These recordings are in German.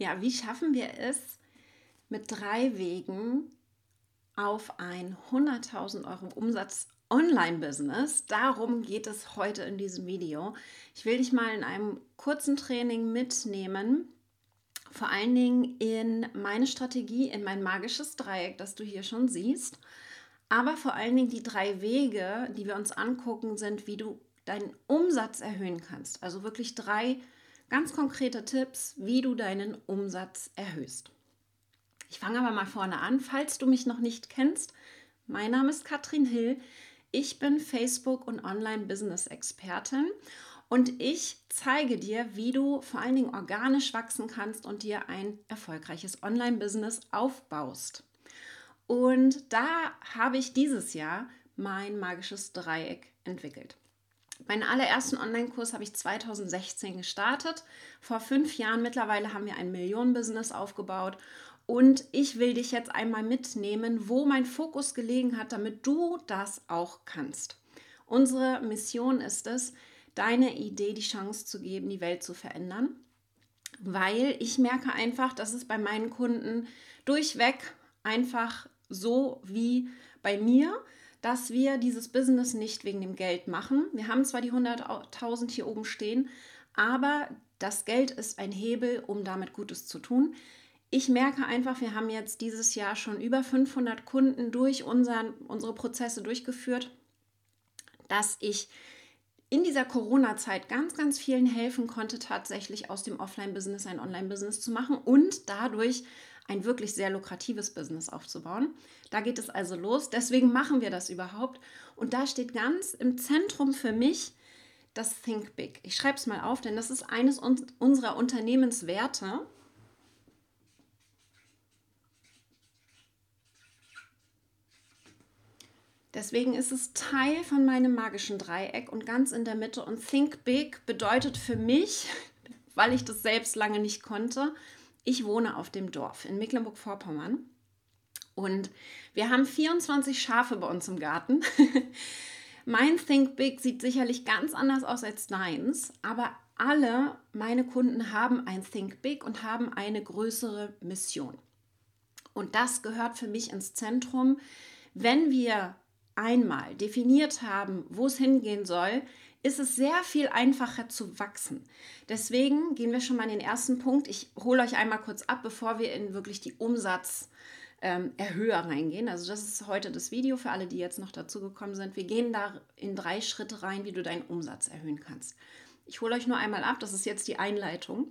Ja, wie schaffen wir es mit drei Wegen auf ein 100.000 Euro Umsatz Online-Business? Darum geht es heute in diesem Video. Ich will dich mal in einem kurzen Training mitnehmen, vor allen Dingen in meine Strategie, in mein magisches Dreieck, das du hier schon siehst. Aber vor allen Dingen die drei Wege, die wir uns angucken, sind, wie du deinen Umsatz erhöhen kannst. Also wirklich drei ganz konkrete Tipps, wie du deinen Umsatz erhöhst. Ich fange aber mal vorne an. Falls du mich noch nicht kennst, mein Name ist Katrin Hill. Ich bin Facebook- und Online-Business-Expertin und ich zeige dir, wie du vor allen Dingen organisch wachsen kannst und dir ein erfolgreiches Online-Business aufbaust. Und da habe ich dieses Jahr mein magisches Dreieck entwickelt. Meinen allerersten Online-Kurs habe ich 2016 gestartet. Vor fünf Jahren mittlerweile haben wir ein Millionen-Business aufgebaut. Und ich will dich jetzt einmal mitnehmen, wo mein Fokus gelegen hat, damit du das auch kannst. Unsere Mission ist es, deine Idee die Chance zu geben, die Welt zu verändern. Weil ich merke einfach, dass es bei meinen Kunden durchweg einfach so wie bei mir dass wir dieses Business nicht wegen dem Geld machen. Wir haben zwar die 100.000 hier oben stehen, aber das Geld ist ein Hebel, um damit Gutes zu tun. Ich merke einfach, wir haben jetzt dieses Jahr schon über 500 Kunden durch unseren, unsere Prozesse durchgeführt, dass ich in dieser Corona-Zeit ganz, ganz vielen helfen konnte, tatsächlich aus dem Offline-Business ein Online-Business zu machen und dadurch ein wirklich sehr lukratives Business aufzubauen. Da geht es also los. Deswegen machen wir das überhaupt. Und da steht ganz im Zentrum für mich das Think Big. Ich schreibe es mal auf, denn das ist eines unserer Unternehmenswerte. Deswegen ist es Teil von meinem magischen Dreieck und ganz in der Mitte. Und Think Big bedeutet für mich, weil ich das selbst lange nicht konnte, ich wohne auf dem Dorf in Mecklenburg-Vorpommern und wir haben 24 Schafe bei uns im Garten. mein Think Big sieht sicherlich ganz anders aus als deins, aber alle meine Kunden haben ein Think Big und haben eine größere Mission. Und das gehört für mich ins Zentrum. Wenn wir einmal definiert haben, wo es hingehen soll, ist es sehr viel einfacher zu wachsen. Deswegen gehen wir schon mal in den ersten Punkt. Ich hole euch einmal kurz ab, bevor wir in wirklich die Umsatzerhöher ähm, reingehen. Also das ist heute das Video für alle, die jetzt noch dazu gekommen sind. Wir gehen da in drei Schritte rein, wie du deinen Umsatz erhöhen kannst. Ich hole euch nur einmal ab, das ist jetzt die Einleitung.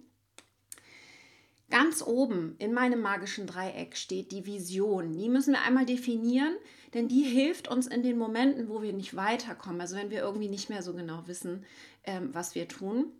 Ganz oben in meinem magischen Dreieck steht die Vision. Die müssen wir einmal definieren, denn die hilft uns in den Momenten, wo wir nicht weiterkommen. Also wenn wir irgendwie nicht mehr so genau wissen, ähm, was wir tun.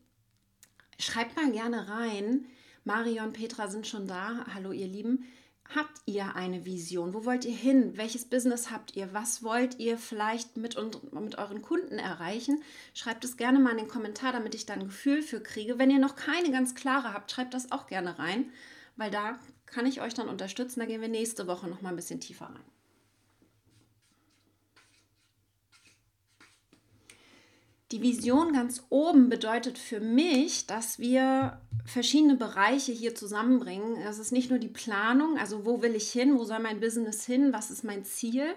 Schreibt mal gerne rein. Marion Petra sind schon da. Hallo ihr Lieben. Habt ihr eine Vision? Wo wollt ihr hin? Welches Business habt ihr? Was wollt ihr vielleicht mit, mit euren Kunden erreichen? Schreibt es gerne mal in den Kommentar, damit ich da ein Gefühl für kriege. Wenn ihr noch keine ganz klare habt, schreibt das auch gerne rein, weil da kann ich euch dann unterstützen. Da gehen wir nächste Woche noch mal ein bisschen tiefer rein. Die Vision ganz oben bedeutet für mich, dass wir verschiedene Bereiche hier zusammenbringen. Es ist nicht nur die Planung, also wo will ich hin, wo soll mein Business hin, was ist mein Ziel.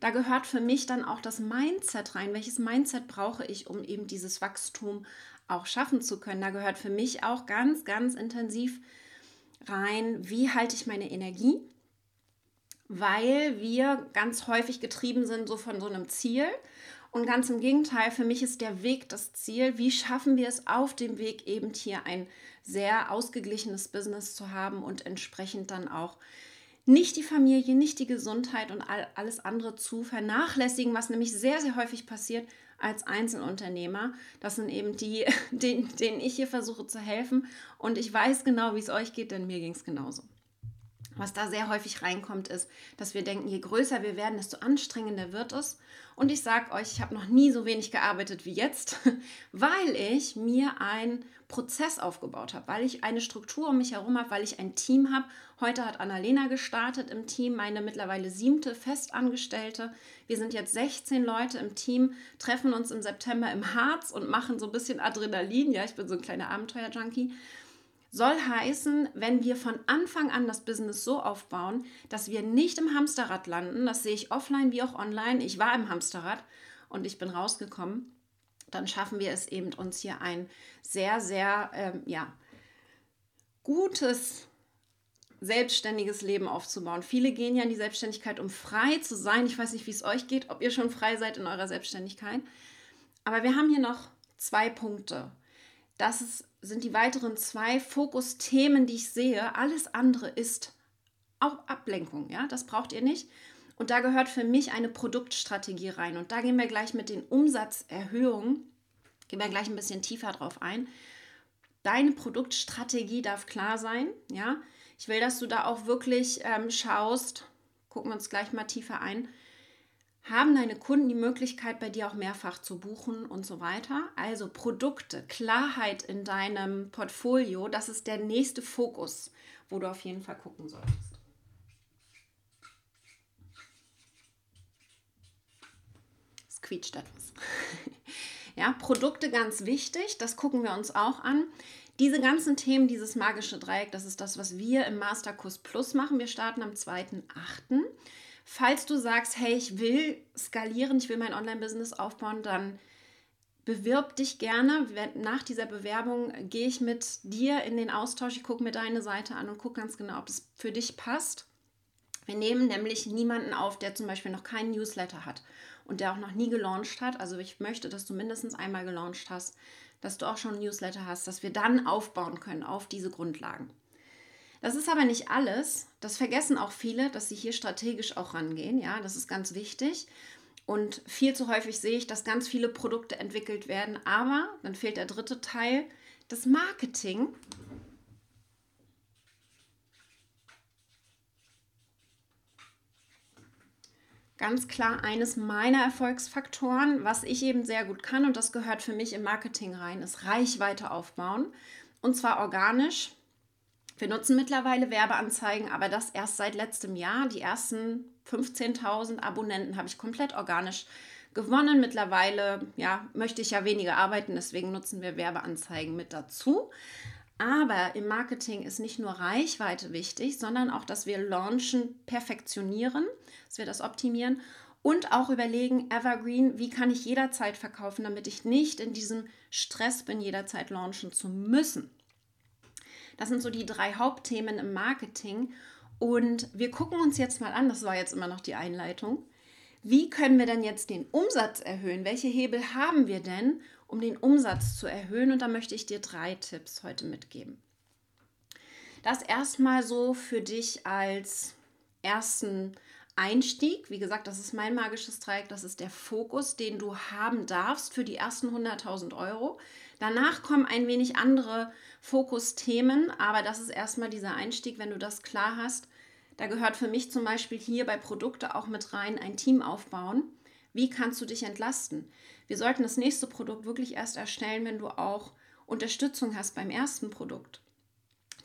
Da gehört für mich dann auch das Mindset rein. Welches Mindset brauche ich, um eben dieses Wachstum auch schaffen zu können? Da gehört für mich auch ganz, ganz intensiv rein, wie halte ich meine Energie? Weil wir ganz häufig getrieben sind so von so einem Ziel und ganz im Gegenteil, für mich ist der Weg das Ziel. Wie schaffen wir es auf dem Weg eben hier ein sehr ausgeglichenes Business zu haben und entsprechend dann auch nicht die Familie, nicht die Gesundheit und all, alles andere zu vernachlässigen, was nämlich sehr, sehr häufig passiert als Einzelunternehmer. Das sind eben die, denen, denen ich hier versuche zu helfen. Und ich weiß genau, wie es euch geht, denn mir ging es genauso. Was da sehr häufig reinkommt, ist, dass wir denken, je größer wir werden, desto anstrengender wird es. Und ich sage euch, ich habe noch nie so wenig gearbeitet wie jetzt, weil ich mir einen Prozess aufgebaut habe, weil ich eine Struktur um mich herum habe, weil ich ein Team habe. Heute hat Annalena gestartet im Team, meine mittlerweile siebte Festangestellte. Wir sind jetzt 16 Leute im Team, treffen uns im September im Harz und machen so ein bisschen Adrenalin. Ja, ich bin so ein kleiner Abenteuer-Junkie Soll heißen, wenn wir von Anfang an das Business so aufbauen, dass wir nicht im Hamsterrad landen, das sehe ich offline wie auch online. Ich war im Hamsterrad und ich bin rausgekommen. Dann schaffen wir es eben, uns hier ein sehr, sehr, ähm, ja, gutes selbstständiges Leben aufzubauen. Viele gehen ja in die Selbstständigkeit, um frei zu sein. Ich weiß nicht, wie es euch geht, ob ihr schon frei seid in eurer Selbstständigkeit. Aber wir haben hier noch zwei Punkte. Das ist, sind die weiteren zwei Fokusthemen, die ich sehe. Alles andere ist auch Ablenkung. Ja, das braucht ihr nicht. Und da gehört für mich eine Produktstrategie rein. Und da gehen wir gleich mit den Umsatzerhöhungen, gehen wir gleich ein bisschen tiefer drauf ein. Deine Produktstrategie darf klar sein. Ja, ich will, dass du da auch wirklich ähm, schaust, gucken wir uns gleich mal tiefer ein, haben deine Kunden die Möglichkeit, bei dir auch mehrfach zu buchen und so weiter. Also Produkte, Klarheit in deinem Portfolio, das ist der nächste Fokus, wo du auf jeden Fall gucken solltest. Es quietscht etwas. ja, Produkte ganz wichtig, das gucken wir uns auch an. Diese ganzen Themen, dieses magische Dreieck, das ist das, was wir im Masterkurs Plus machen. Wir starten am 2.8. Falls du sagst, hey, ich will skalieren, ich will mein Online-Business aufbauen, dann bewirb dich gerne. Nach dieser Bewerbung gehe ich mit dir in den Austausch. Ich gucke mir deine Seite an und gucke ganz genau, ob es für dich passt. Wir nehmen nämlich niemanden auf, der zum Beispiel noch keinen Newsletter hat und der auch noch nie gelauncht hat. Also ich möchte, dass du mindestens einmal gelauncht hast, dass du auch schon Newsletter hast, dass wir dann aufbauen können auf diese Grundlagen. Das ist aber nicht alles. Das vergessen auch viele, dass sie hier strategisch auch rangehen. Ja, das ist ganz wichtig. Und viel zu häufig sehe ich, dass ganz viele Produkte entwickelt werden. Aber dann fehlt der dritte Teil, das Marketing. ganz klar eines meiner Erfolgsfaktoren, was ich eben sehr gut kann und das gehört für mich im Marketing rein, ist Reichweite aufbauen und zwar organisch. Wir nutzen mittlerweile Werbeanzeigen, aber das erst seit letztem Jahr. Die ersten 15.000 Abonnenten habe ich komplett organisch gewonnen. Mittlerweile ja, möchte ich ja weniger arbeiten, deswegen nutzen wir Werbeanzeigen mit dazu. Aber im Marketing ist nicht nur Reichweite wichtig, sondern auch, dass wir launchen, perfektionieren, dass wir das optimieren und auch überlegen, Evergreen, wie kann ich jederzeit verkaufen, damit ich nicht in diesem Stress bin, jederzeit launchen zu müssen. Das sind so die drei Hauptthemen im Marketing. Und wir gucken uns jetzt mal an, das war jetzt immer noch die Einleitung, wie können wir denn jetzt den Umsatz erhöhen? Welche Hebel haben wir denn, um den Umsatz zu erhöhen? Und da möchte ich dir drei Tipps heute mitgeben. Das erstmal so für dich als ersten Einstieg. Wie gesagt, das ist mein magisches Dreieck. Das ist der Fokus, den du haben darfst für die ersten 100.000 Euro. Danach kommen ein wenig andere Fokusthemen, aber das ist erstmal dieser Einstieg, wenn du das klar hast da gehört für mich zum Beispiel hier bei Produkte auch mit rein ein Team aufbauen. Wie kannst du dich entlasten? Wir sollten das nächste Produkt wirklich erst erstellen, wenn du auch Unterstützung hast beim ersten Produkt.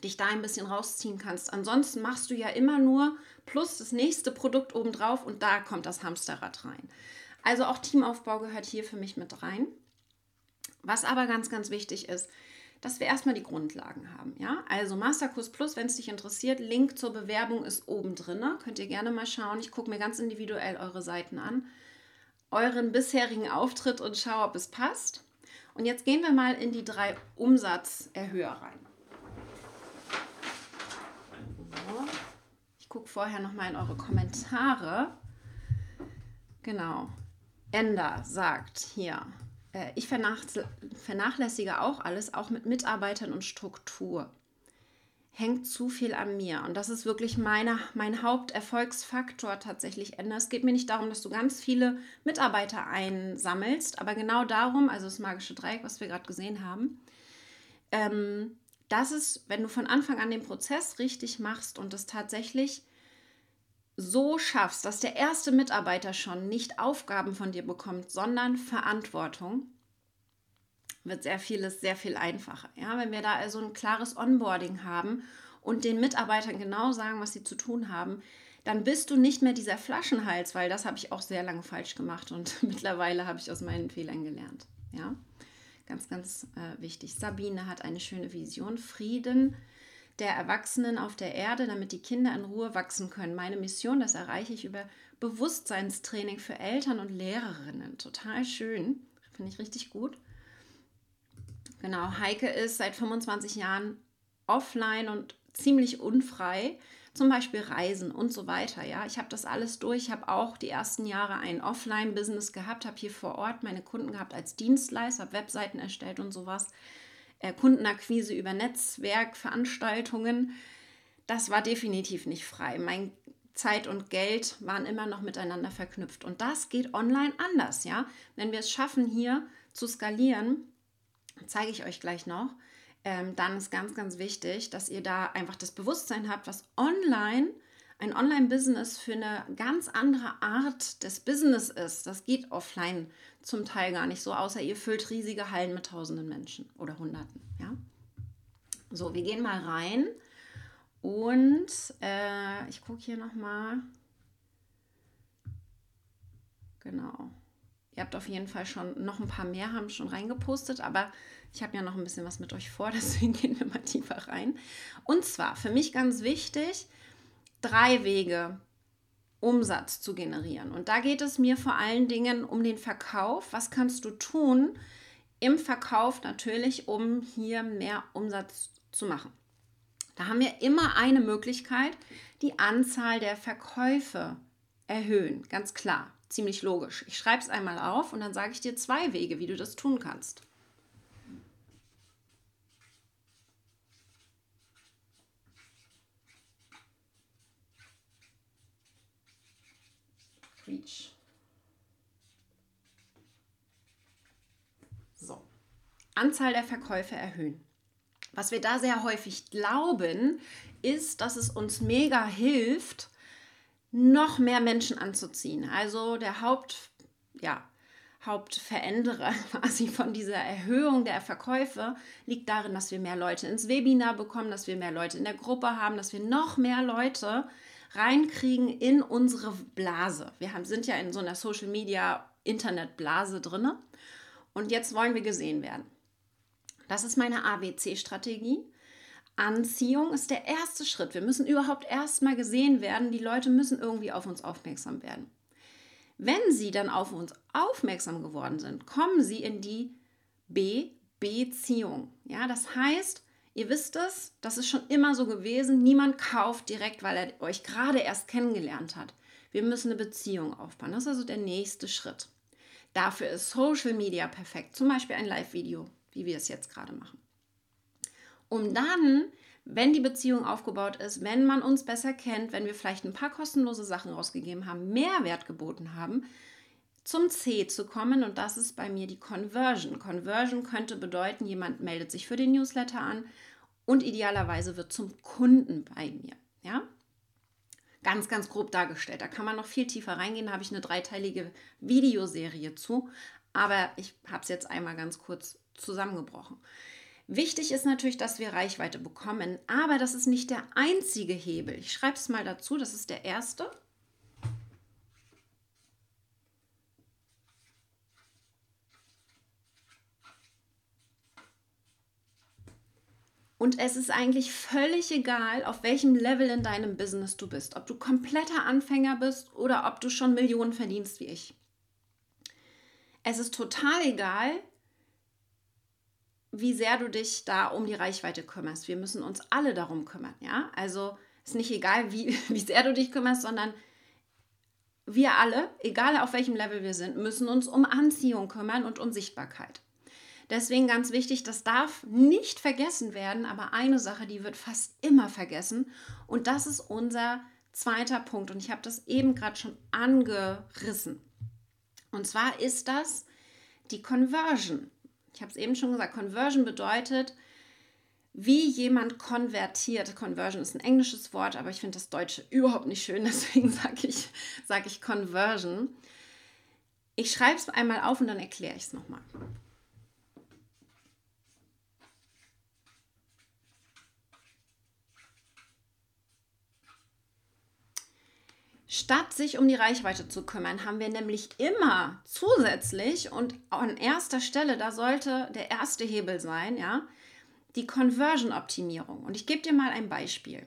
Dich da ein bisschen rausziehen kannst. Ansonsten machst du ja immer nur plus das nächste Produkt obendrauf und da kommt das Hamsterrad rein. Also auch Teamaufbau gehört hier für mich mit rein. Was aber ganz, ganz wichtig ist, dass wir erstmal die Grundlagen haben. Ja? Also Masterkurs Plus, wenn es dich interessiert, Link zur Bewerbung ist oben drin. Könnt ihr gerne mal schauen. Ich gucke mir ganz individuell eure Seiten an, euren bisherigen Auftritt und schaue, ob es passt. Und jetzt gehen wir mal in die drei Umsatzerhöher rein. Ich gucke vorher noch mal in eure Kommentare. Genau. Ender sagt hier, ich vernachlässige auch alles, auch mit Mitarbeitern und Struktur. Hängt zu viel an mir. Und das ist wirklich meine, mein Haupterfolgsfaktor tatsächlich. Es geht mir nicht darum, dass du ganz viele Mitarbeiter einsammelst, aber genau darum, also das magische Dreieck, was wir gerade gesehen haben, ähm, das ist, wenn du von Anfang an den Prozess richtig machst und es tatsächlich so schaffst, dass der erste Mitarbeiter schon nicht Aufgaben von dir bekommt, sondern Verantwortung, wird sehr vieles sehr viel einfacher. Ja, wenn wir da also ein klares Onboarding haben und den Mitarbeitern genau sagen, was sie zu tun haben, dann bist du nicht mehr dieser Flaschenhals, weil das habe ich auch sehr lange falsch gemacht und mittlerweile habe ich aus meinen Fehlern gelernt. Ja, Ganz, ganz äh, wichtig. Sabine hat eine schöne Vision. Frieden der Erwachsenen auf der Erde, damit die Kinder in Ruhe wachsen können. Meine Mission, das erreiche ich über Bewusstseinstraining für Eltern und Lehrerinnen. Total schön. Finde ich richtig gut. Genau, Heike ist seit 25 Jahren offline und ziemlich unfrei. Zum Beispiel Reisen und so weiter. Ja, ich habe das alles durch. Ich habe auch die ersten Jahre ein Offline-Business gehabt, habe hier vor Ort meine Kunden gehabt als Dienstleister, habe Webseiten erstellt und sowas. Äh, Kundenakquise über Netzwerkveranstaltungen. Das war definitiv nicht frei. Mein Zeit und Geld waren immer noch miteinander verknüpft. Und das geht online anders, ja. Wenn wir es schaffen, hier zu skalieren, zeige ich euch gleich noch, ähm, dann ist ganz, ganz wichtig, dass ihr da einfach das Bewusstsein habt, was online, ein Online-Business für eine ganz andere Art des Business ist. Das geht offline zum Teil gar nicht so, außer ihr füllt riesige Hallen mit tausenden Menschen oder Hunderten, ja. So, wir gehen mal rein und äh, ich gucke hier nochmal. Genau. Ihr habt auf jeden Fall schon noch ein paar mehr, haben schon reingepostet, aber ich habe ja noch ein bisschen was mit euch vor, deswegen gehen wir mal tiefer rein. Und zwar für mich ganz wichtig, drei Wege, Umsatz zu generieren. Und da geht es mir vor allen Dingen um den Verkauf. Was kannst du tun im Verkauf natürlich, um hier mehr Umsatz zu machen? Da haben wir immer eine Möglichkeit, die Anzahl der Verkäufe erhöhen. Ganz klar, ziemlich logisch. Ich schreibe es einmal auf und dann sage ich dir zwei Wege, wie du das tun kannst. Reach. So. Anzahl der Verkäufe erhöhen. Was wir da sehr häufig glauben, ist, dass es uns mega hilft, noch mehr Menschen anzuziehen. Also der Haupt, ja, Hauptveränderer quasi von dieser Erhöhung der Verkäufe liegt darin, dass wir mehr Leute ins Webinar bekommen, dass wir mehr Leute in der Gruppe haben, dass wir noch mehr Leute reinkriegen in unsere Blase. Wir haben, sind ja in so einer Social Media Internetblase drin und jetzt wollen wir gesehen werden. Das ist meine ABC-Strategie. Anziehung ist der erste Schritt. Wir müssen überhaupt erstmal gesehen werden. Die Leute müssen irgendwie auf uns aufmerksam werden. Wenn sie dann auf uns aufmerksam geworden sind, kommen sie in die B-Beziehung. Ja, das heißt, ihr wisst es, das ist schon immer so gewesen. Niemand kauft direkt, weil er euch gerade erst kennengelernt hat. Wir müssen eine Beziehung aufbauen. Das ist also der nächste Schritt. Dafür ist Social Media perfekt. Zum Beispiel ein Live-Video wie wir es jetzt gerade machen. Um dann, wenn die Beziehung aufgebaut ist, wenn man uns besser kennt, wenn wir vielleicht ein paar kostenlose Sachen rausgegeben haben, Mehrwert geboten haben, zum C zu kommen und das ist bei mir die Conversion. Conversion könnte bedeuten, jemand meldet sich für den Newsletter an und idealerweise wird zum Kunden bei mir. Ja? Ganz, ganz grob dargestellt. Da kann man noch viel tiefer reingehen. Da habe ich eine dreiteilige Videoserie zu. Aber ich habe es jetzt einmal ganz kurz zusammengebrochen. Wichtig ist natürlich, dass wir Reichweite bekommen, aber das ist nicht der einzige Hebel. Ich schreibe es mal dazu, das ist der erste. Und es ist eigentlich völlig egal, auf welchem Level in deinem Business du bist. Ob du kompletter Anfänger bist oder ob du schon Millionen verdienst wie ich. Es ist total egal, wie sehr du dich da um die Reichweite kümmerst. Wir müssen uns alle darum kümmern, ja? Also ist nicht egal, wie, wie sehr du dich kümmerst, sondern wir alle, egal auf welchem Level wir sind, müssen uns um Anziehung kümmern und um Sichtbarkeit. Deswegen ganz wichtig, das darf nicht vergessen werden, aber eine Sache, die wird fast immer vergessen und das ist unser zweiter Punkt und ich habe das eben gerade schon angerissen. Und zwar ist das die Conversion. Ich habe es eben schon gesagt, Conversion bedeutet, wie jemand konvertiert. Conversion ist ein englisches Wort, aber ich finde das Deutsche überhaupt nicht schön, deswegen sage ich, sag ich Conversion. Ich schreibe es einmal auf und dann erkläre ich es nochmal. Statt sich um die Reichweite zu kümmern, haben wir nämlich immer zusätzlich und an erster Stelle, da sollte der erste Hebel sein, ja, die Conversion-Optimierung. Und ich gebe dir mal ein Beispiel.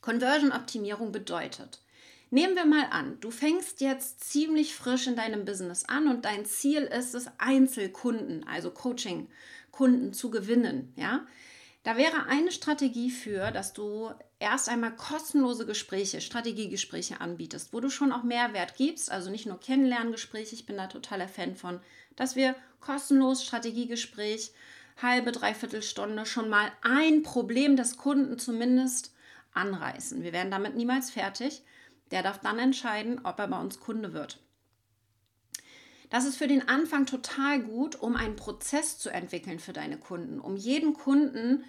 Conversion-Optimierung bedeutet, nehmen wir mal an, du fängst jetzt ziemlich frisch in deinem Business an und dein Ziel ist es, Einzelkunden, also Coaching-Kunden zu gewinnen, ja. Da wäre eine Strategie für, dass du erst einmal kostenlose Gespräche, Strategiegespräche anbietest, wo du schon auch Mehrwert gibst, also nicht nur Kennenlerngespräche, ich bin da totaler Fan von, dass wir kostenlos Strategiegespräch, halbe, dreiviertel Stunde schon mal ein Problem des Kunden zumindest anreißen. Wir werden damit niemals fertig. Der darf dann entscheiden, ob er bei uns Kunde wird. Das ist für den Anfang total gut, um einen Prozess zu entwickeln für deine Kunden, um jeden Kunden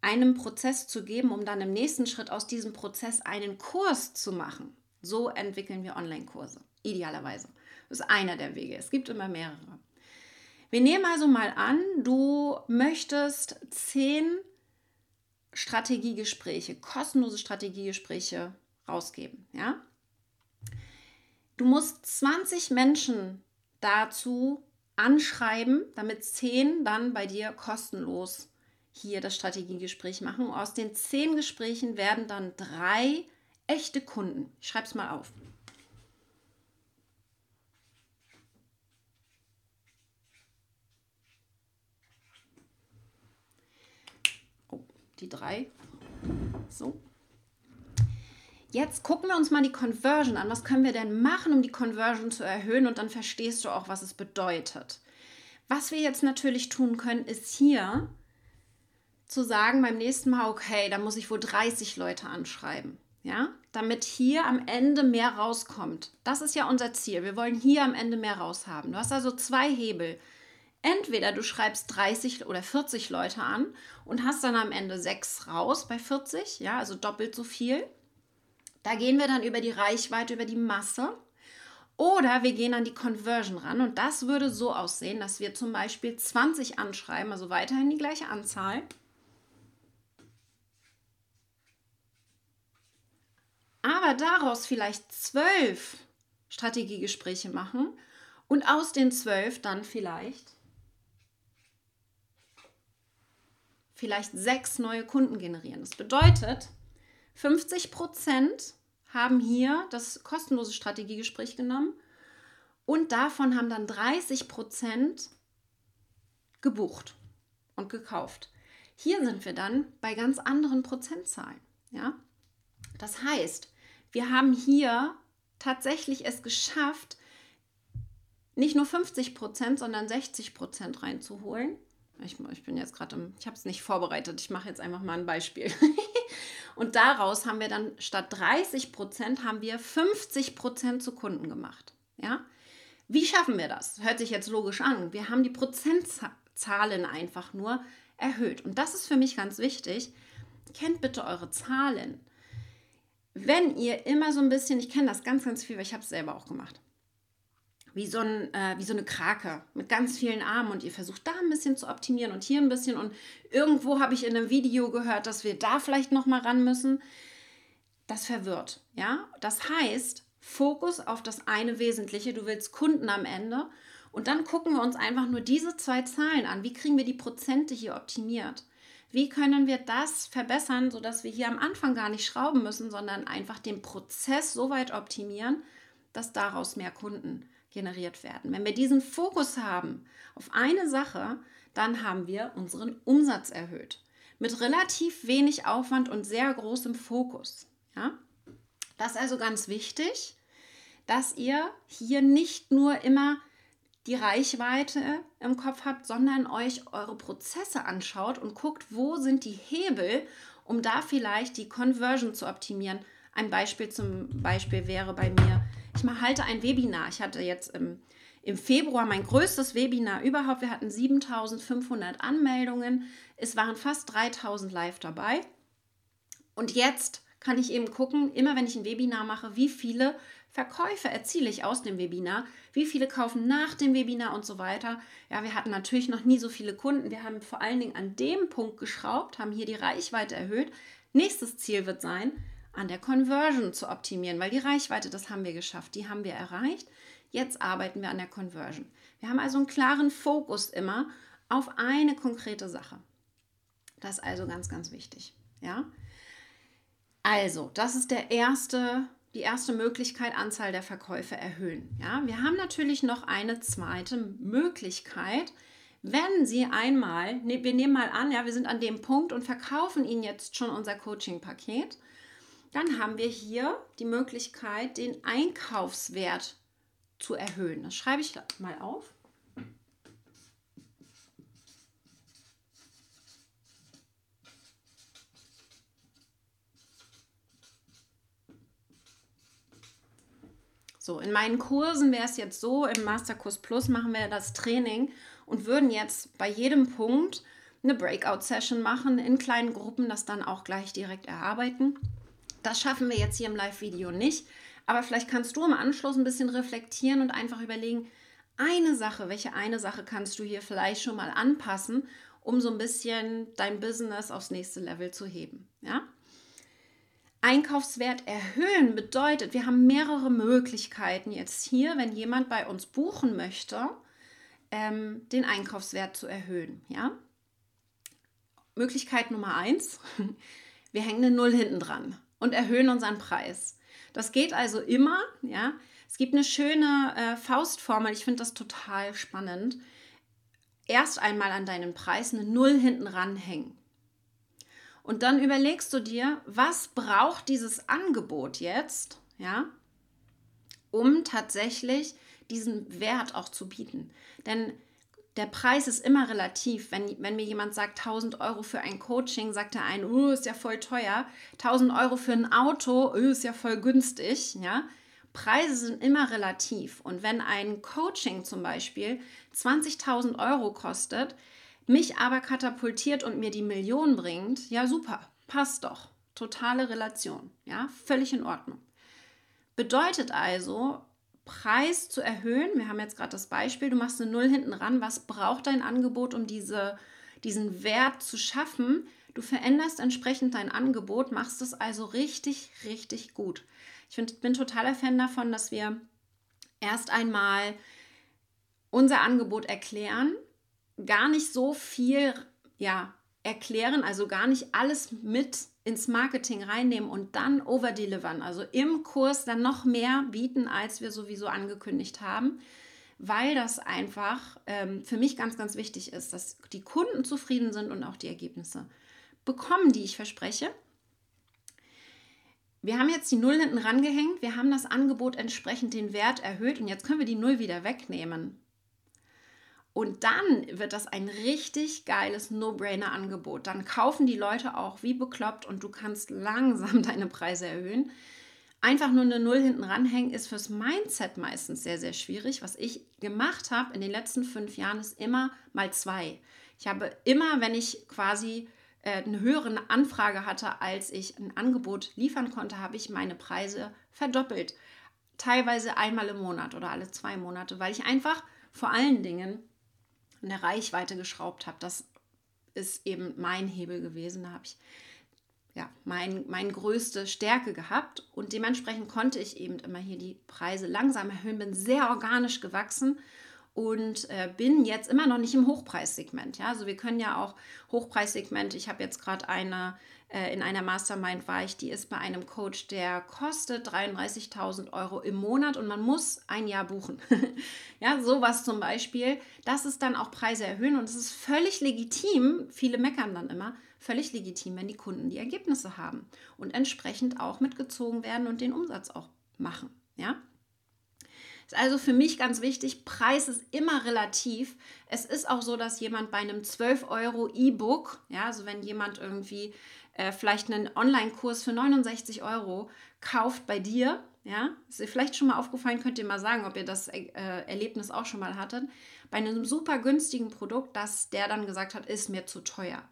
einen Prozess zu geben, um dann im nächsten Schritt aus diesem Prozess einen Kurs zu machen. So entwickeln wir Online-Kurse, idealerweise. Das ist einer der Wege. Es gibt immer mehrere. Wir nehmen also mal an, du möchtest zehn Strategiegespräche, kostenlose Strategiegespräche rausgeben. Ja? Du musst 20 Menschen dazu anschreiben, damit zehn dann bei dir kostenlos hier das Strategiegespräch machen. Aus den zehn Gesprächen werden dann drei echte Kunden. Ich schreibe es mal auf. Oh, die drei. So. Jetzt gucken wir uns mal die Conversion an. Was können wir denn machen, um die Conversion zu erhöhen? Und dann verstehst du auch, was es bedeutet. Was wir jetzt natürlich tun können, ist hier zu sagen beim nächsten Mal, okay, da muss ich wohl 30 Leute anschreiben. Ja, damit hier am Ende mehr rauskommt. Das ist ja unser Ziel. Wir wollen hier am Ende mehr raushaben. Du hast also zwei Hebel. Entweder du schreibst 30 oder 40 Leute an und hast dann am Ende sechs raus bei 40, ja, also doppelt so viel. Da gehen wir dann über die Reichweite, über die Masse. Oder wir gehen an die Conversion ran und das würde so aussehen, dass wir zum Beispiel 20 anschreiben, also weiterhin die gleiche Anzahl. Aber daraus vielleicht zwölf Strategiegespräche machen und aus den zwölf dann vielleicht vielleicht sechs neue Kunden generieren. Das bedeutet, 50 Prozent haben hier das kostenlose Strategiegespräch genommen und davon haben dann 30 Prozent gebucht und gekauft. Hier sind wir dann bei ganz anderen Prozentzahlen. Ja? Das heißt, wir haben hier tatsächlich es geschafft, nicht nur 50 Prozent, sondern 60 Prozent reinzuholen. Ich, ich bin jetzt gerade ich habe es nicht vorbereitet, ich mache jetzt einfach mal ein Beispiel. Und daraus haben wir dann statt 30 Prozent haben wir 50 Prozent zu Kunden gemacht. Ja? Wie schaffen wir das? Hört sich jetzt logisch an. Wir haben die Prozentzahlen einfach nur erhöht. Und das ist für mich ganz wichtig. Kennt bitte eure Zahlen. Wenn ihr immer so ein bisschen, ich kenne das ganz, ganz viel, weil ich habe es selber auch gemacht wie so, ein, äh, wie so eine Krake mit ganz vielen Armen und ihr versucht da ein bisschen zu optimieren und hier ein bisschen und irgendwo habe ich in einem Video gehört, dass wir da vielleicht noch mal ran müssen. Das verwirrt, ja? Das heißt, Fokus auf das eine Wesentliche, du willst Kunden am Ende und dann gucken wir uns einfach nur diese zwei Zahlen an. Wie kriegen wir die Prozente hier optimiert? Wie können wir das verbessern, sodass wir hier am Anfang gar nicht schrauben müssen, sondern einfach den Prozess so weit optimieren, dass daraus mehr Kunden generiert werden. Wenn wir diesen Fokus haben auf eine Sache, dann haben wir unseren Umsatz erhöht. Mit relativ wenig Aufwand und sehr großem Fokus. Ja? Das ist also ganz wichtig, dass ihr hier nicht nur immer die Reichweite im Kopf habt, sondern euch eure Prozesse anschaut und guckt, wo sind die Hebel, um da vielleicht die Conversion zu optimieren. Ein Beispiel zum Beispiel wäre bei mir ich mal, halte ein Webinar. Ich hatte jetzt im, im Februar mein größtes Webinar überhaupt. Wir hatten 7500 Anmeldungen. Es waren fast 3000 live dabei. Und jetzt kann ich eben gucken, immer wenn ich ein Webinar mache, wie viele Verkäufe erziele ich aus dem Webinar, wie viele kaufen nach dem Webinar und so weiter. Ja, wir hatten natürlich noch nie so viele Kunden. Wir haben vor allen Dingen an dem Punkt geschraubt, haben hier die Reichweite erhöht. Nächstes Ziel wird sein, an der Conversion zu optimieren, weil die Reichweite, das haben wir geschafft, die haben wir erreicht. Jetzt arbeiten wir an der Conversion. Wir haben also einen klaren Fokus immer auf eine konkrete Sache. Das ist also ganz, ganz wichtig. Ja? Also, das ist der erste, die erste Möglichkeit, Anzahl der Verkäufe erhöhen. Ja? Wir haben natürlich noch eine zweite Möglichkeit, wenn Sie einmal, ne, wir nehmen mal an, ja, wir sind an dem Punkt und verkaufen Ihnen jetzt schon unser Coaching-Paket, dann haben wir hier die Möglichkeit, den Einkaufswert zu erhöhen. Das schreibe ich mal auf. So, in meinen Kursen wäre es jetzt so, im Masterkurs Plus machen wir das Training und würden jetzt bei jedem Punkt eine Breakout-Session machen, in kleinen Gruppen das dann auch gleich direkt erarbeiten. Das schaffen wir jetzt hier im Live-Video nicht, aber vielleicht kannst du im Anschluss ein bisschen reflektieren und einfach überlegen, eine Sache, welche eine Sache kannst du hier vielleicht schon mal anpassen, um so ein bisschen dein Business aufs nächste Level zu heben. Ja? Einkaufswert erhöhen bedeutet, wir haben mehrere Möglichkeiten jetzt hier, wenn jemand bei uns buchen möchte, ähm, den Einkaufswert zu erhöhen. Ja? Möglichkeit Nummer eins, wir hängen eine Null hinten dran und erhöhen unseren Preis. Das geht also immer, ja. Es gibt eine schöne äh, Faustformel, ich finde das total spannend. Erst einmal an deinen Preis eine Null hinten ranhängen. Und dann überlegst du dir, was braucht dieses Angebot jetzt, ja, um tatsächlich diesen Wert auch zu bieten. Denn der Preis ist immer relativ. Wenn, wenn mir jemand sagt 1000 Euro für ein Coaching, sagt er ein, oh, ist ja voll teuer. 1000 Euro für ein Auto, oh, ist ja voll günstig. Ja? Preise sind immer relativ. Und wenn ein Coaching zum Beispiel 20.000 Euro kostet, mich aber katapultiert und mir die Million bringt, ja super, passt doch. Totale Relation, ja, völlig in Ordnung. Bedeutet also, Preis zu erhöhen, wir haben jetzt gerade das Beispiel, du machst eine Null hinten ran, was braucht dein Angebot, um diese, diesen Wert zu schaffen? Du veränderst entsprechend dein Angebot, machst es also richtig, richtig gut. Ich find, bin totaler Fan davon, dass wir erst einmal unser Angebot erklären, gar nicht so viel ja, erklären, also gar nicht alles mit ins Marketing reinnehmen und dann overdelivern, also im Kurs dann noch mehr bieten, als wir sowieso angekündigt haben, weil das einfach ähm, für mich ganz, ganz wichtig ist, dass die Kunden zufrieden sind und auch die Ergebnisse bekommen, die ich verspreche. Wir haben jetzt die Null hinten rangehängt, wir haben das Angebot entsprechend den Wert erhöht und jetzt können wir die Null wieder wegnehmen. Und dann wird das ein richtig geiles No-Brainer-Angebot. Dann kaufen die Leute auch wie bekloppt und du kannst langsam deine Preise erhöhen. Einfach nur eine Null hinten ranhängen ist fürs Mindset meistens sehr, sehr schwierig. Was ich gemacht habe in den letzten fünf Jahren ist immer mal zwei. Ich habe immer, wenn ich quasi äh, eine höhere Anfrage hatte, als ich ein Angebot liefern konnte, habe ich meine Preise verdoppelt. Teilweise einmal im Monat oder alle zwei Monate, weil ich einfach vor allen Dingen an der Reichweite geschraubt habe. Das ist eben mein Hebel gewesen. Da habe ich ja, mein, meine größte Stärke gehabt und dementsprechend konnte ich eben immer hier die Preise langsam erhöhen, bin sehr organisch gewachsen und äh, bin jetzt immer noch nicht im Hochpreissegment. Ja? Also wir können ja auch Hochpreissegment, ich habe jetzt gerade eine äh, in einer Mastermind war ich, die ist bei einem Coach, der kostet 33.000 Euro im Monat und man muss ein Jahr buchen. ja, sowas zum Beispiel. Das ist dann auch Preise erhöhen und es ist völlig legitim, viele meckern dann immer, völlig legitim, wenn die Kunden die Ergebnisse haben und entsprechend auch mitgezogen werden und den Umsatz auch machen. Ja, ist also für mich ganz wichtig, Preis ist immer relativ. Es ist auch so, dass jemand bei einem 12 Euro E-Book, ja, also wenn jemand irgendwie äh, vielleicht einen Online-Kurs für 69 Euro kauft bei dir, ja, ist dir vielleicht schon mal aufgefallen, könnt ihr mal sagen, ob ihr das äh, Erlebnis auch schon mal hattet, bei einem super günstigen Produkt, dass der dann gesagt hat, ist mir zu teuer.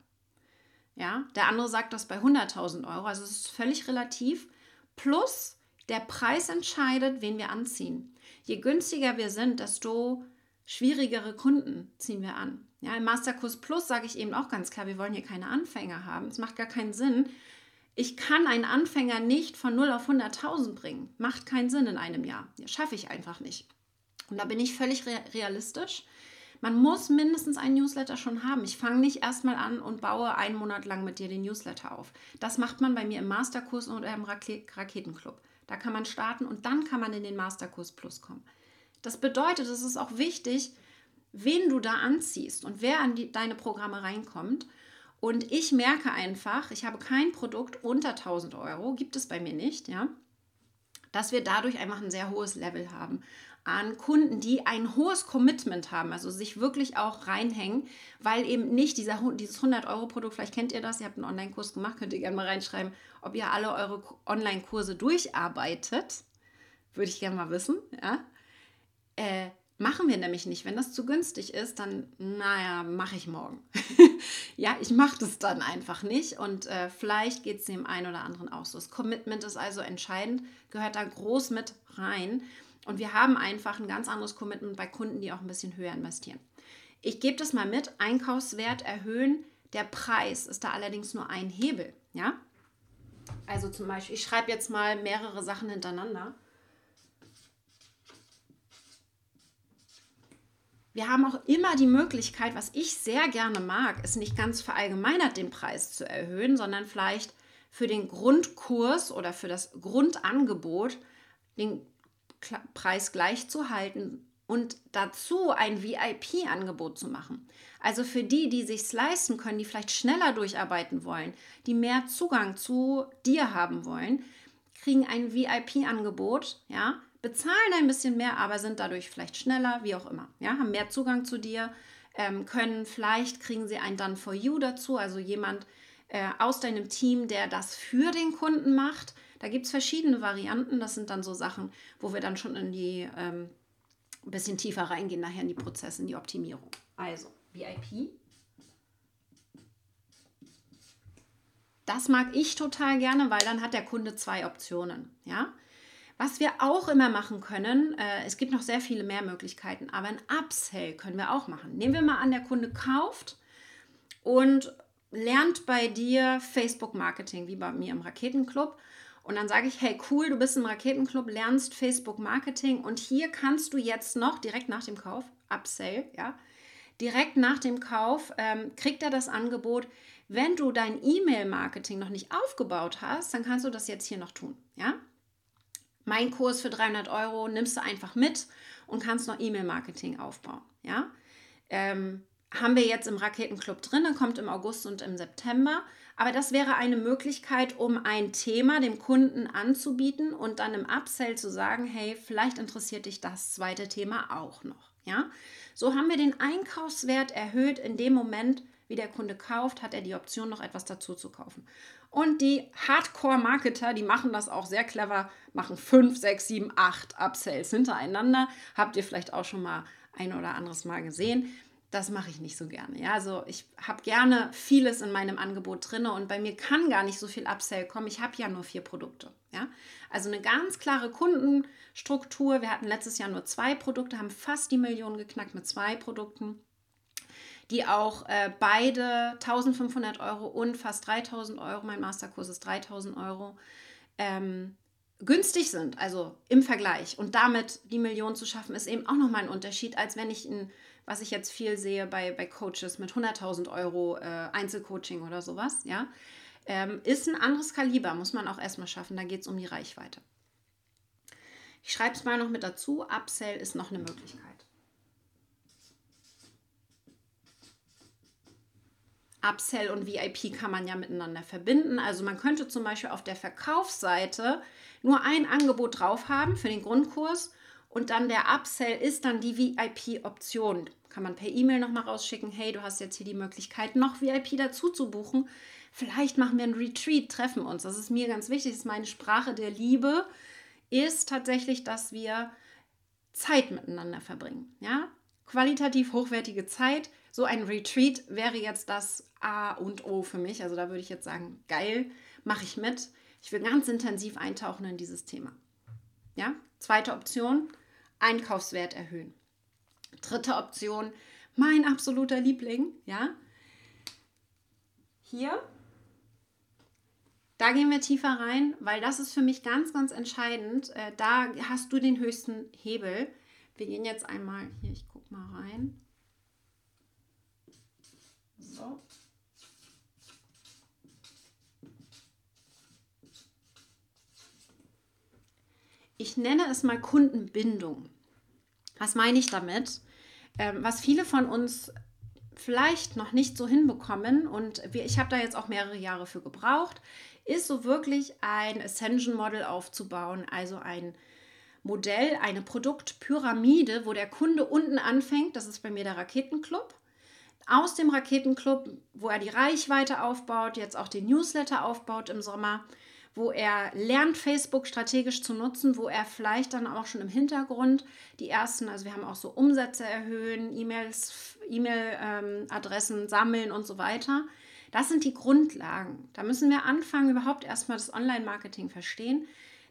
Ja, der andere sagt das bei 100.000 Euro, also es ist völlig relativ. Plus der Preis entscheidet, wen wir anziehen. Je günstiger wir sind, desto schwierigere Kunden ziehen wir an. Ja, im Masterkurs Plus sage ich eben auch ganz klar, wir wollen hier keine Anfänger haben. Es macht gar keinen Sinn, Ich kann einen Anfänger nicht von 0 auf 100.000 bringen. Macht keinen Sinn in einem Jahr. Ja, Schaffe ich einfach nicht. Und da bin ich völlig realistisch. Man muss mindestens einen Newsletter schon haben. Ich fange nicht erstmal an und baue einen Monat lang mit dir den Newsletter auf. Das macht man bei mir im Masterkurs oder im Raketenclub. Da kann man starten und dann kann man in den Masterkurs Plus kommen. Das bedeutet, es ist auch wichtig, wen du da anziehst und wer an die, deine Programme reinkommt. Und ich merke einfach, ich habe kein Produkt unter 1000 Euro, gibt es bei mir nicht, ja, dass wir dadurch einfach ein sehr hohes Level haben an Kunden, die ein hohes Commitment haben, also sich wirklich auch reinhängen, weil eben nicht dieser, dieses 100-Euro-Produkt, vielleicht kennt ihr das, ihr habt einen Online-Kurs gemacht, könnt ihr gerne mal reinschreiben, ob ihr alle eure Online-Kurse durcharbeitet. Würde ich gerne mal wissen. Ja? Äh, machen wir nämlich nicht. Wenn das zu günstig ist, dann, naja, mache ich morgen. ja, ich mache das dann einfach nicht und äh, vielleicht geht es dem einen oder anderen auch so. Das Commitment ist also entscheidend, gehört da groß mit rein. Und wir haben einfach ein ganz anderes Commitment bei Kunden, die auch ein bisschen höher investieren. Ich gebe das mal mit, Einkaufswert erhöhen. Der Preis ist da allerdings nur ein Hebel. Ja? Also zum Beispiel, ich schreibe jetzt mal mehrere Sachen hintereinander. Wir haben auch immer die Möglichkeit, was ich sehr gerne mag, ist nicht ganz verallgemeinert den Preis zu erhöhen, sondern vielleicht für den Grundkurs oder für das Grundangebot den Preis gleich zu halten und dazu ein VIP-Angebot zu machen. Also für die, die sich leisten können, die vielleicht schneller durcharbeiten wollen, die mehr Zugang zu dir haben wollen, kriegen ein VIP-Angebot, ja, bezahlen ein bisschen mehr, aber sind dadurch vielleicht schneller, wie auch immer, ja, haben mehr Zugang zu dir, ähm, können vielleicht kriegen sie ein Done for You dazu, also jemand äh, aus deinem Team, der das für den Kunden macht da gibt es verschiedene Varianten. Das sind dann so Sachen, wo wir dann schon in die ähm, ein bisschen tiefer reingehen, nachher in die Prozesse, in die Optimierung. Also, VIP. Das mag ich total gerne, weil dann hat der Kunde zwei Optionen. Ja? Was wir auch immer machen können, äh, es gibt noch sehr viele mehr Möglichkeiten, aber ein Upsell können wir auch machen. Nehmen wir mal an, der Kunde kauft und lernt bei dir Facebook Marketing, wie bei mir im Raketenclub und dann sage ich, hey cool, du bist im Raketenclub, lernst Facebook Marketing und hier kannst du jetzt noch direkt nach dem Kauf, Upsell, ja, direkt nach dem Kauf ähm, kriegt er das Angebot, wenn du dein E-Mail-Marketing noch nicht aufgebaut hast, dann kannst du das jetzt hier noch tun, ja. Mein Kurs für 300 Euro nimmst du einfach mit und kannst noch E-Mail-Marketing aufbauen, ja. Ähm, haben wir jetzt im Raketenclub drin, kommt im August und im September. Aber das wäre eine Möglichkeit, um ein Thema dem Kunden anzubieten und dann im Upsell zu sagen, hey, vielleicht interessiert dich das zweite Thema auch noch. Ja? So haben wir den Einkaufswert erhöht. In dem Moment, wie der Kunde kauft, hat er die Option, noch etwas dazu zu kaufen. Und die Hardcore-Marketer, die machen das auch sehr clever, machen 5, 6, 7, 8 Upsells hintereinander. Habt ihr vielleicht auch schon mal ein oder anderes Mal gesehen das mache ich nicht so gerne. Ja, also ich habe gerne vieles in meinem Angebot drin und bei mir kann gar nicht so viel Upsell kommen. Ich habe ja nur vier Produkte. Ja, also eine ganz klare Kundenstruktur. Wir hatten letztes Jahr nur zwei Produkte, haben fast die Million geknackt mit zwei Produkten, die auch äh, beide 1500 Euro und fast 3000 Euro, mein Masterkurs ist 3000 Euro, ähm, günstig sind, also im Vergleich. Und damit die Million zu schaffen, ist eben auch nochmal ein Unterschied, als wenn ich ein was ich jetzt viel sehe bei, bei Coaches mit 100.000 Euro äh, Einzelcoaching oder sowas, ja, ähm, ist ein anderes Kaliber, muss man auch erstmal schaffen. Da geht es um die Reichweite. Ich schreibe es mal noch mit dazu. Upsell ist noch eine Möglichkeit. Upsell und VIP kann man ja miteinander verbinden. Also man könnte zum Beispiel auf der Verkaufsseite nur ein Angebot drauf haben für den Grundkurs und dann der Upsell ist dann die VIP-Option. Kann man per E-Mail nochmal rausschicken, hey, du hast jetzt hier die Möglichkeit, noch VIP dazu zu buchen. Vielleicht machen wir ein Retreat, treffen uns. Das ist mir ganz wichtig, das ist meine Sprache der Liebe, ist tatsächlich, dass wir Zeit miteinander verbringen. Ja? Qualitativ hochwertige Zeit. So ein Retreat wäre jetzt das A und O für mich. Also da würde ich jetzt sagen, geil, mache ich mit. Ich will ganz intensiv eintauchen in dieses Thema. Ja, zweite Option, Einkaufswert erhöhen. Dritte Option, mein absoluter Liebling, ja. Hier Da gehen wir tiefer rein, weil das ist für mich ganz, ganz entscheidend. Äh, da hast du den höchsten Hebel. Wir gehen jetzt einmal hier, ich gucke mal rein. So. Ich nenne es mal Kundenbindung. Was meine ich damit? Ähm, was viele von uns vielleicht noch nicht so hinbekommen und wir, ich habe da jetzt auch mehrere Jahre für gebraucht, ist so wirklich ein Ascension Model aufzubauen, also ein Modell, eine Produktpyramide, wo der Kunde unten anfängt, das ist bei mir der Raketenclub. Aus dem Raketenclub, wo er die Reichweite aufbaut, jetzt auch den Newsletter aufbaut im Sommer, wo er lernt, Facebook strategisch zu nutzen, wo er vielleicht dann auch schon im Hintergrund die ersten, also wir haben auch so Umsätze erhöhen, E-Mails, E-Mail-Adressen ähm, sammeln und so weiter. Das sind die Grundlagen. Da müssen wir anfangen, überhaupt erstmal das Online-Marketing verstehen.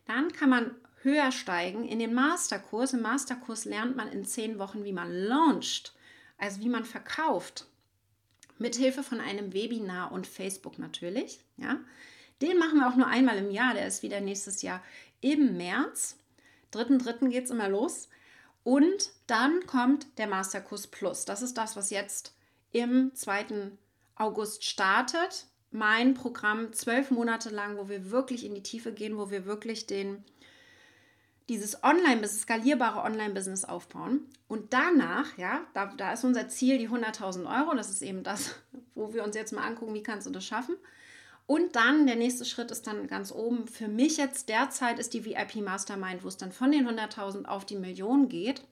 Dann kann man höher steigen in den Masterkurs. Im Masterkurs lernt man in zehn Wochen, wie man launcht, also wie man verkauft. Mithilfe von einem Webinar und Facebook natürlich. Ja. Den machen wir auch nur einmal im Jahr. Der ist wieder nächstes Jahr im März. 3.3. geht es immer los. Und dann kommt der Masterkurs Plus. Das ist das, was jetzt im 2. August startet. Mein Programm zwölf Monate lang, wo wir wirklich in die Tiefe gehen, wo wir wirklich den, dieses Online-Business, skalierbare Online-Business aufbauen. Und danach, ja, da, da ist unser Ziel die 100.000 Euro. Das ist eben das, wo wir uns jetzt mal angucken, wie kannst du das schaffen. Und dann der nächste Schritt ist dann ganz oben. Für mich jetzt derzeit ist die VIP Mastermind, wo es dann von den 100.000 auf die Million geht.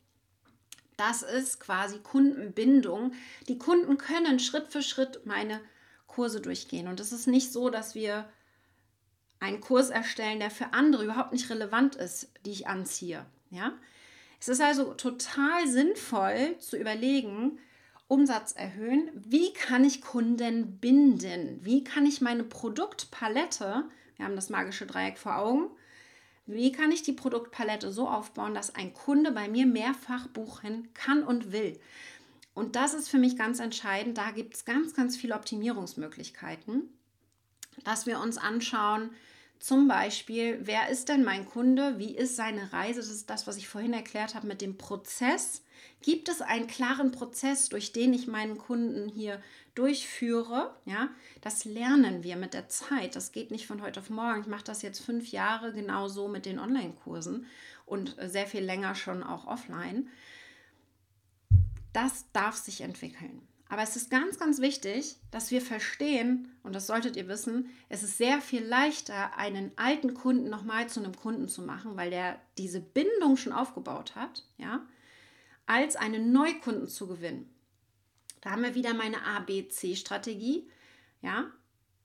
Das ist quasi Kundenbindung. Die Kunden können Schritt für Schritt meine Kurse durchgehen. Und es ist nicht so, dass wir einen Kurs erstellen, der für andere überhaupt nicht relevant ist, die ich anziehe. Ja? Es ist also total sinnvoll zu überlegen, Umsatz erhöhen? Wie kann ich Kunden binden? Wie kann ich meine Produktpalette, wir haben das magische Dreieck vor Augen, wie kann ich die Produktpalette so aufbauen, dass ein Kunde bei mir mehrfach buchen kann und will? Und das ist für mich ganz entscheidend. Da gibt es ganz, ganz viele Optimierungsmöglichkeiten, dass wir uns anschauen, zum Beispiel, wer ist denn mein Kunde? Wie ist seine Reise? Das ist das, was ich vorhin erklärt habe mit dem Prozess. Gibt es einen klaren Prozess, durch den ich meinen Kunden hier durchführe? Ja, das lernen wir mit der Zeit. Das geht nicht von heute auf morgen. Ich mache das jetzt fünf Jahre genauso mit den Online-Kursen und sehr viel länger schon auch offline. Das darf sich entwickeln. Aber es ist ganz, ganz wichtig, dass wir verstehen, und das solltet ihr wissen, es ist sehr viel leichter, einen alten Kunden nochmal zu einem Kunden zu machen, weil der diese Bindung schon aufgebaut hat, ja, als einen Neukunden zu gewinnen. Da haben wir wieder meine ABC-Strategie, ja.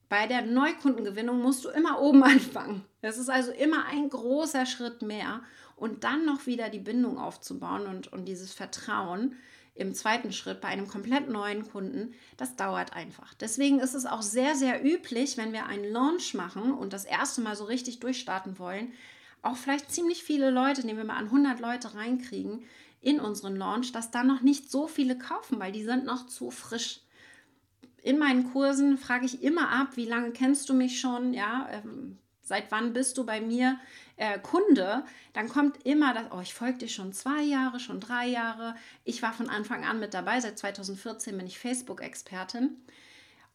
Bei der Neukundengewinnung musst du immer oben anfangen. Das ist also immer ein großer Schritt mehr und dann noch wieder die Bindung aufzubauen und, und dieses Vertrauen im zweiten Schritt bei einem komplett neuen Kunden, das dauert einfach. Deswegen ist es auch sehr, sehr üblich, wenn wir einen Launch machen und das erste Mal so richtig durchstarten wollen, auch vielleicht ziemlich viele Leute, nehmen wir mal an 100 Leute reinkriegen in unseren Launch, dass da noch nicht so viele kaufen, weil die sind noch zu frisch. In meinen Kursen frage ich immer ab, wie lange kennst du mich schon, ja, ähm, seit wann bist du bei mir äh, Kunde, dann kommt immer das, oh, ich folge dir schon zwei Jahre, schon drei Jahre. Ich war von Anfang an mit dabei, seit 2014 bin ich Facebook-Expertin.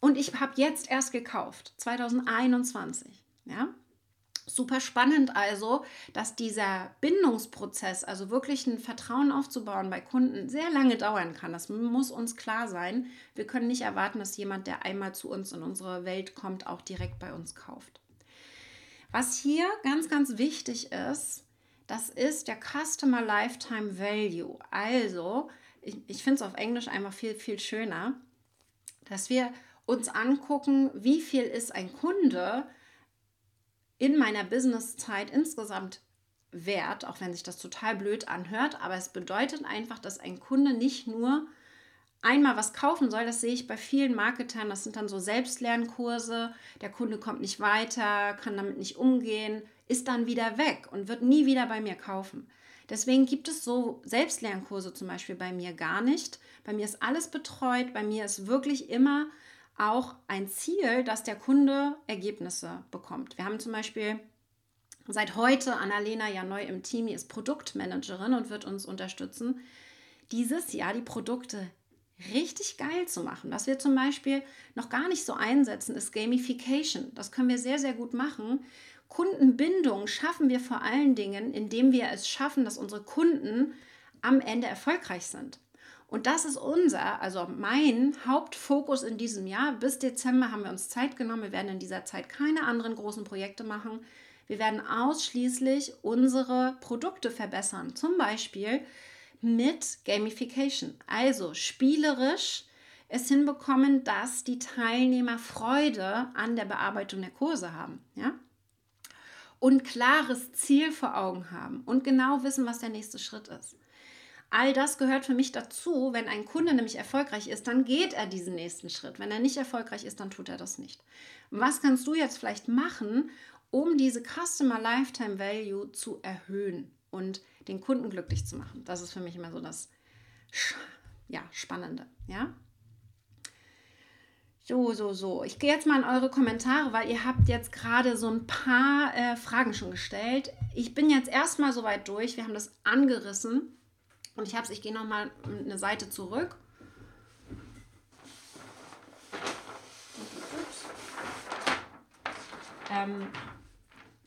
Und ich habe jetzt erst gekauft, 2021. Ja? Super spannend also, dass dieser Bindungsprozess, also wirklich ein Vertrauen aufzubauen bei Kunden, sehr lange dauern kann. Das muss uns klar sein. Wir können nicht erwarten, dass jemand, der einmal zu uns in unsere Welt kommt, auch direkt bei uns kauft. Was hier ganz, ganz wichtig ist, das ist der Customer Lifetime Value. Also, ich, ich finde es auf Englisch einfach viel, viel schöner, dass wir uns angucken, wie viel ist ein Kunde in meiner Businesszeit insgesamt wert, auch wenn sich das total blöd anhört, aber es bedeutet einfach, dass ein Kunde nicht nur einmal was kaufen soll, das sehe ich bei vielen Marketern, das sind dann so Selbstlernkurse, der Kunde kommt nicht weiter, kann damit nicht umgehen, ist dann wieder weg und wird nie wieder bei mir kaufen. Deswegen gibt es so Selbstlernkurse zum Beispiel bei mir gar nicht. Bei mir ist alles betreut, bei mir ist wirklich immer auch ein Ziel, dass der Kunde Ergebnisse bekommt. Wir haben zum Beispiel seit heute Annalena ja neu im Team, die ist Produktmanagerin und wird uns unterstützen, dieses Jahr die Produkte richtig geil zu machen. Was wir zum Beispiel noch gar nicht so einsetzen, ist Gamification. Das können wir sehr, sehr gut machen. Kundenbindung schaffen wir vor allen Dingen, indem wir es schaffen, dass unsere Kunden am Ende erfolgreich sind. Und das ist unser, also mein Hauptfokus in diesem Jahr. Bis Dezember haben wir uns Zeit genommen. Wir werden in dieser Zeit keine anderen großen Projekte machen. Wir werden ausschließlich unsere Produkte verbessern. Zum Beispiel mit Gamification. Also spielerisch es hinbekommen, dass die Teilnehmer Freude an der Bearbeitung der Kurse haben. Ja? Und klares Ziel vor Augen haben und genau wissen, was der nächste Schritt ist. All das gehört für mich dazu. Wenn ein Kunde nämlich erfolgreich ist, dann geht er diesen nächsten Schritt. Wenn er nicht erfolgreich ist, dann tut er das nicht. Was kannst du jetzt vielleicht machen, um diese Customer Lifetime Value zu erhöhen und den Kunden glücklich zu machen? Das ist für mich immer so das ja, Spannende. Ja? So, so, so. Ich gehe jetzt mal in eure Kommentare, weil ihr habt jetzt gerade so ein paar äh, Fragen schon gestellt. Ich bin jetzt erstmal soweit durch. Wir haben das angerissen. Und ich habe es, ich gehe nochmal eine Seite zurück. Ähm,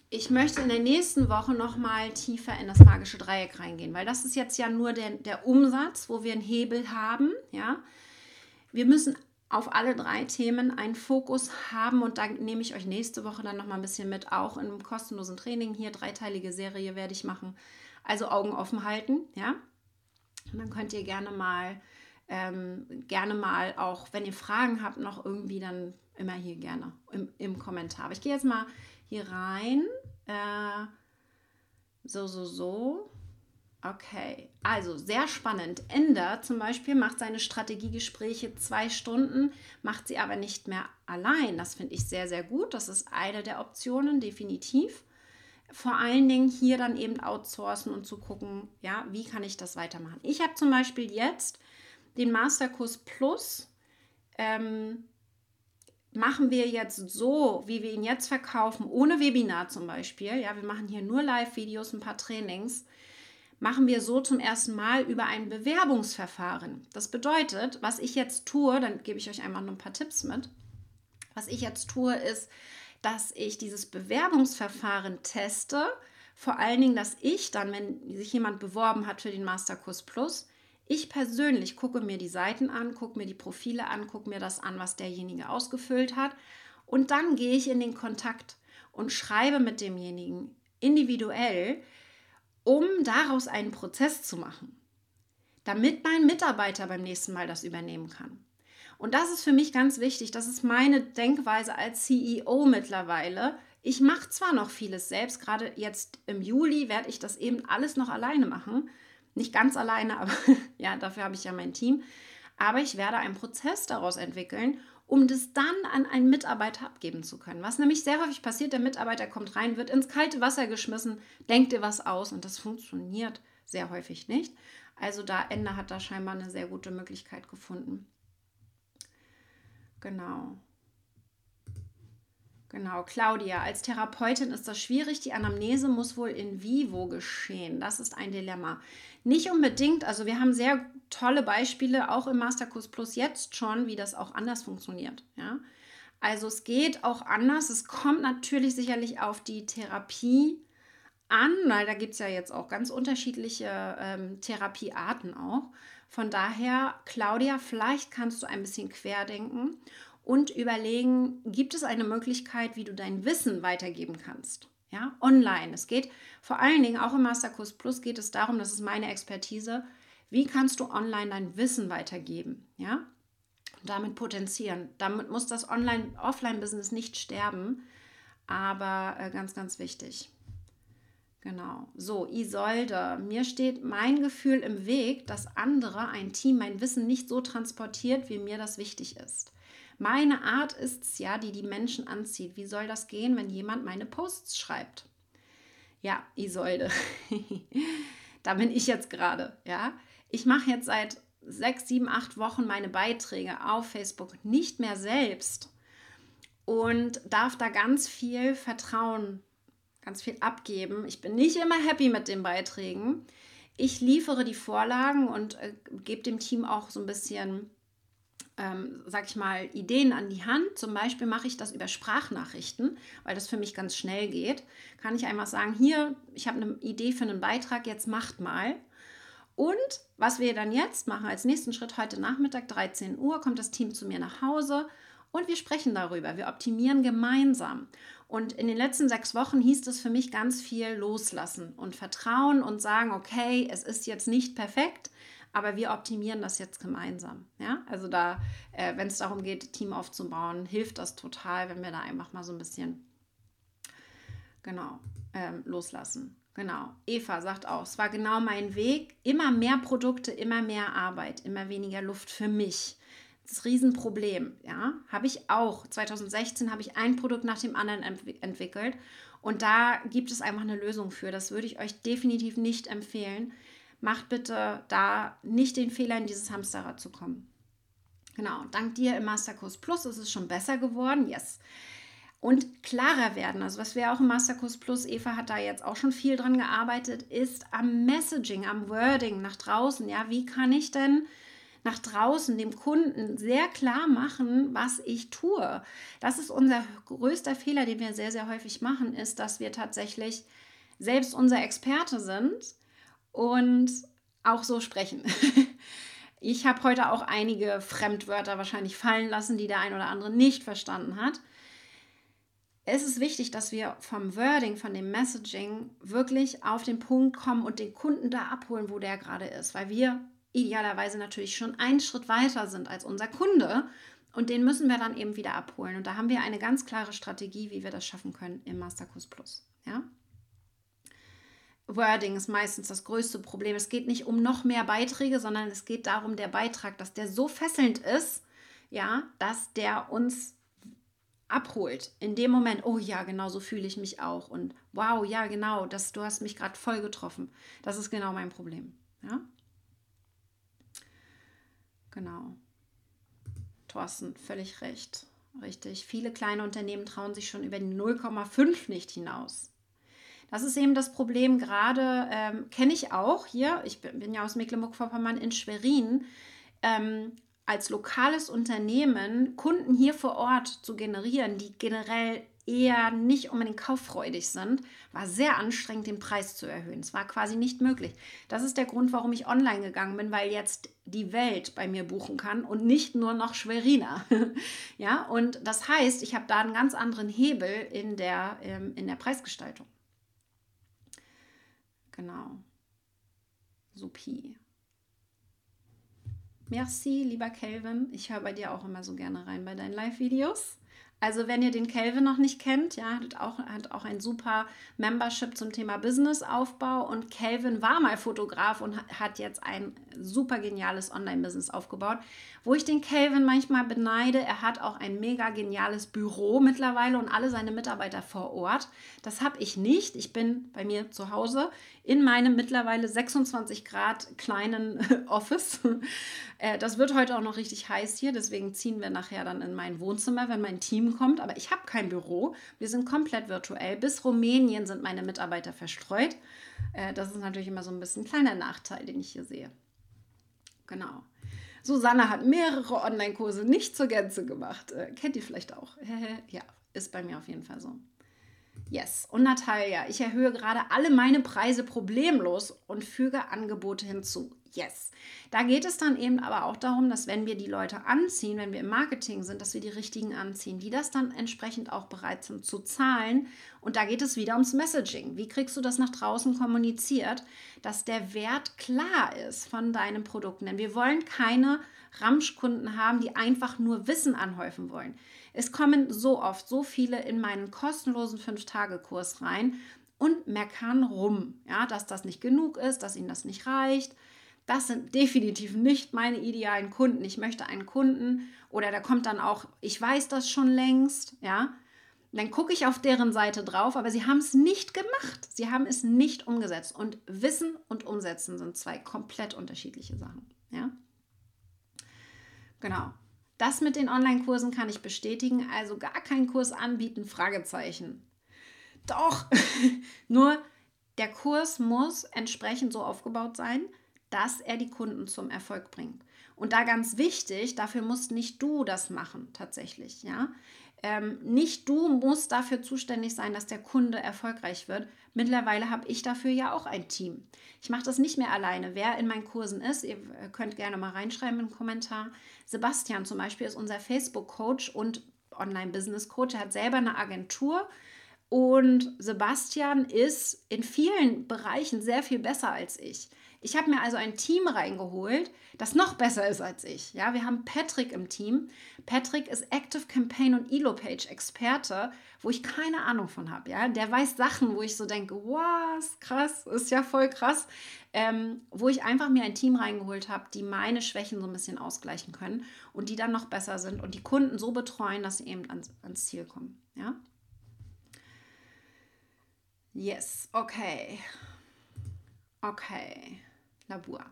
ich möchte in der nächsten Woche nochmal tiefer in das magische Dreieck reingehen, weil das ist jetzt ja nur der, der Umsatz, wo wir einen Hebel haben. Ja? Wir müssen auf alle drei Themen einen Fokus haben und da nehme ich euch nächste Woche dann nochmal ein bisschen mit, auch in einem kostenlosen Training hier, dreiteilige Serie werde ich machen. Also Augen offen halten, ja. Und dann könnt ihr gerne mal, ähm, gerne mal auch, wenn ihr Fragen habt, noch irgendwie dann immer hier gerne im, im Kommentar. Aber ich gehe jetzt mal hier rein. Äh, so, so, so. Okay, also sehr spannend. Ender zum Beispiel macht seine Strategiegespräche zwei Stunden, macht sie aber nicht mehr allein. Das finde ich sehr, sehr gut. Das ist eine der Optionen, definitiv vor allen Dingen hier dann eben outsourcen und zu gucken, ja, wie kann ich das weitermachen. Ich habe zum Beispiel jetzt den Masterkurs Plus. Ähm, machen wir jetzt so, wie wir ihn jetzt verkaufen, ohne Webinar zum Beispiel. Ja, wir machen hier nur Live-Videos, ein paar Trainings. Machen wir so zum ersten Mal über ein Bewerbungsverfahren. Das bedeutet, was ich jetzt tue, dann gebe ich euch einmal noch ein paar Tipps mit. Was ich jetzt tue, ist, dass ich dieses Bewerbungsverfahren teste. Vor allen Dingen, dass ich dann, wenn sich jemand beworben hat für den Masterkurs Plus, ich persönlich gucke mir die Seiten an, gucke mir die Profile an, gucke mir das an, was derjenige ausgefüllt hat. Und dann gehe ich in den Kontakt und schreibe mit demjenigen individuell, um daraus einen Prozess zu machen, damit mein Mitarbeiter beim nächsten Mal das übernehmen kann. Und das ist für mich ganz wichtig. Das ist meine Denkweise als CEO mittlerweile. Ich mache zwar noch vieles selbst, gerade jetzt im Juli werde ich das eben alles noch alleine machen. Nicht ganz alleine, aber ja, dafür habe ich ja mein Team. Aber ich werde einen Prozess daraus entwickeln, um das dann an einen Mitarbeiter abgeben zu können. Was nämlich sehr häufig passiert, der Mitarbeiter kommt rein, wird ins kalte Wasser geschmissen, denkt dir was aus und das funktioniert sehr häufig nicht. Also da Ende hat da scheinbar eine sehr gute Möglichkeit gefunden. Genau. Genau, Claudia, als Therapeutin ist das schwierig. Die Anamnese muss wohl in vivo geschehen. Das ist ein Dilemma. Nicht unbedingt, also wir haben sehr tolle Beispiele, auch im Masterkurs Plus jetzt schon, wie das auch anders funktioniert. Ja? Also es geht auch anders. Es kommt natürlich sicherlich auf die Therapie an, weil da gibt es ja jetzt auch ganz unterschiedliche ähm, Therapiearten auch. Von daher, Claudia, vielleicht kannst du ein bisschen querdenken und überlegen, gibt es eine Möglichkeit, wie du dein Wissen weitergeben kannst? Ja, online. Es geht vor allen Dingen auch im Masterkurs Plus geht es darum, das ist meine Expertise, wie kannst du online dein Wissen weitergeben? Ja, und damit potenzieren. Damit muss das Online-Offline-Business nicht sterben, aber äh, ganz, ganz wichtig. Genau. So, Isolde, mir steht mein Gefühl im Weg, dass andere, ein Team, mein Wissen nicht so transportiert, wie mir das wichtig ist. Meine Art ist es ja, die die Menschen anzieht. Wie soll das gehen, wenn jemand meine Posts schreibt? Ja, Isolde, da bin ich jetzt gerade, ja. Ich mache jetzt seit sechs, sieben, acht Wochen meine Beiträge auf Facebook nicht mehr selbst und darf da ganz viel Vertrauen, ganz viel abgeben. Ich bin nicht immer happy mit den Beiträgen. Ich liefere die Vorlagen und äh, gebe dem Team auch so ein bisschen ähm, sag ich mal, Ideen an die Hand. Zum Beispiel mache ich das über Sprachnachrichten, weil das für mich ganz schnell geht. Kann ich einfach sagen, hier, ich habe eine Idee für einen Beitrag, jetzt macht mal. Und was wir dann jetzt machen, als nächsten Schritt heute Nachmittag, 13 Uhr, kommt das Team zu mir nach Hause und wir sprechen darüber. Wir optimieren gemeinsam. Und in den letzten sechs Wochen hieß es für mich ganz viel loslassen und vertrauen und sagen, okay, es ist jetzt nicht perfekt, aber wir optimieren das jetzt gemeinsam. Ja, also da, äh, wenn es darum geht, Team aufzubauen, hilft das total, wenn wir da einfach mal so ein bisschen genau ähm, loslassen. Genau. Eva sagt auch, es war genau mein Weg. Immer mehr Produkte, immer mehr Arbeit, immer weniger Luft für mich. Das Riesenproblem, ja, habe ich auch. 2016 habe ich ein Produkt nach dem anderen ent entwickelt und da gibt es einfach eine Lösung für. Das würde ich euch definitiv nicht empfehlen macht bitte da nicht den Fehler, in dieses Hamsterrad zu kommen. Genau, dank dir im Masterkurs Plus ist es schon besser geworden, yes. Und klarer werden, also was wir auch im Masterkurs Plus, Eva hat da jetzt auch schon viel dran gearbeitet, ist am Messaging, am Wording nach draußen. Ja, wie kann ich denn nach draußen dem Kunden sehr klar machen, was ich tue? Das ist unser größter Fehler, den wir sehr, sehr häufig machen, ist, dass wir tatsächlich selbst unser Experte sind und auch so sprechen. Ich habe heute auch einige Fremdwörter wahrscheinlich fallen lassen, die der ein oder andere nicht verstanden hat. Es ist wichtig, dass wir vom Wording, von dem Messaging wirklich auf den Punkt kommen und den Kunden da abholen, wo der gerade ist, weil wir idealerweise natürlich schon einen Schritt weiter sind als unser Kunde und den müssen wir dann eben wieder abholen. Und da haben wir eine ganz klare Strategie, wie wir das schaffen können im Masterkurs Plus. Ja? Wording ist meistens das größte Problem. Es geht nicht um noch mehr Beiträge, sondern es geht darum, der Beitrag, dass der so fesselnd ist, ja, dass der uns abholt. In dem Moment, oh ja, genau so fühle ich mich auch. Und wow, ja, genau, das, du hast mich gerade voll getroffen. Das ist genau mein Problem. Ja? Genau. Thorsten, völlig recht. Richtig. Viele kleine Unternehmen trauen sich schon über die 0,5 nicht hinaus. Das ist eben das Problem, gerade ähm, kenne ich auch hier, ich bin, ja aus Mecklenburg-Vorpommern in Schwerin, ähm, als lokales Unternehmen Kunden hier vor Ort zu generieren, die generell eher nicht unbedingt kauffreudig sind, war sehr anstrengend, den Preis zu erhöhen. Es war quasi nicht möglich. Das ist der Grund, warum ich online gegangen bin, weil jetzt die Welt bei mir buchen kann und nicht nur noch Schweriner. ja, und das heißt, ich habe da einen ganz anderen Hebel in der, ähm, in der Preisgestaltung. Genau. Supi. Merci, lieber Kelvin. Ich höre bei dir auch immer so gerne rein bei deinen Live-Videos. Also wenn ihr den Kelvin noch nicht kennt, ja, hat auch, hat auch ein super Membership zum Thema Businessaufbau und Kelvin war mal Fotograf und hat jetzt ein super geniales Online-Business aufgebaut, wo ich den Kelvin manchmal beneide. Er hat auch ein mega geniales Büro mittlerweile und alle seine Mitarbeiter vor Ort. Das habe ich nicht. Ich bin bei mir zu Hause in meinem mittlerweile 26 Grad kleinen Office. Äh, das wird heute auch noch richtig heiß hier, deswegen ziehen wir nachher dann in mein Wohnzimmer, wenn mein Team kommt. Aber ich habe kein Büro. Wir sind komplett virtuell. Bis Rumänien sind meine Mitarbeiter verstreut. Äh, das ist natürlich immer so ein bisschen ein kleiner Nachteil, den ich hier sehe. Genau. Susanne hat mehrere Online-Kurse nicht zur Gänze gemacht. Äh, kennt ihr vielleicht auch? ja, ist bei mir auf jeden Fall so. Yes. Und Natalia, ich erhöhe gerade alle meine Preise problemlos und füge Angebote hinzu. Yes. Da geht es dann eben aber auch darum, dass wenn wir die Leute anziehen, wenn wir im Marketing sind, dass wir die richtigen anziehen, die das dann entsprechend auch bereit sind zu zahlen. Und da geht es wieder ums Messaging. Wie kriegst du das nach draußen kommuniziert, dass der Wert klar ist von deinen Produkten? Denn wir wollen keine Ramschkunden haben, die einfach nur Wissen anhäufen wollen. Es kommen so oft so viele in meinen kostenlosen 5-Tage-Kurs rein und meckern rum, ja, dass das nicht genug ist, dass ihnen das nicht reicht. Das sind definitiv nicht meine idealen Kunden. Ich möchte einen Kunden oder da kommt dann auch, ich weiß das schon längst, ja. Dann gucke ich auf deren Seite drauf, aber sie haben es nicht gemacht. Sie haben es nicht umgesetzt. Und Wissen und Umsetzen sind zwei komplett unterschiedliche Sachen, ja. Genau. Das mit den Online-Kursen kann ich bestätigen. Also gar keinen Kurs anbieten, Fragezeichen. Doch, nur der Kurs muss entsprechend so aufgebaut sein, dass er die Kunden zum Erfolg bringt. Und da ganz wichtig, dafür musst nicht du das machen, tatsächlich, ja. Ähm, nicht du musst dafür zuständig sein, dass der Kunde erfolgreich wird. Mittlerweile habe ich dafür ja auch ein Team. Ich mache das nicht mehr alleine. Wer in meinen Kursen ist, ihr könnt gerne mal reinschreiben im Kommentar. Sebastian zum Beispiel ist unser Facebook-Coach und Online-Business-Coach. Er hat selber eine Agentur. Und Sebastian ist in vielen Bereichen sehr viel besser als ich. Ich habe mir also ein Team reingeholt, das noch besser ist als ich. Ja, wir haben Patrick im Team. Patrick ist Active Campaign und Elo-Page Experte, wo ich keine Ahnung von habe. Ja, der weiß Sachen, wo ich so denke, was krass, ist ja voll krass. Ähm, wo ich einfach mir ein Team reingeholt habe, die meine Schwächen so ein bisschen ausgleichen können und die dann noch besser sind und die Kunden so betreuen, dass sie eben ans, ans Ziel kommen. Ja. Yes, okay. Okay. Labur.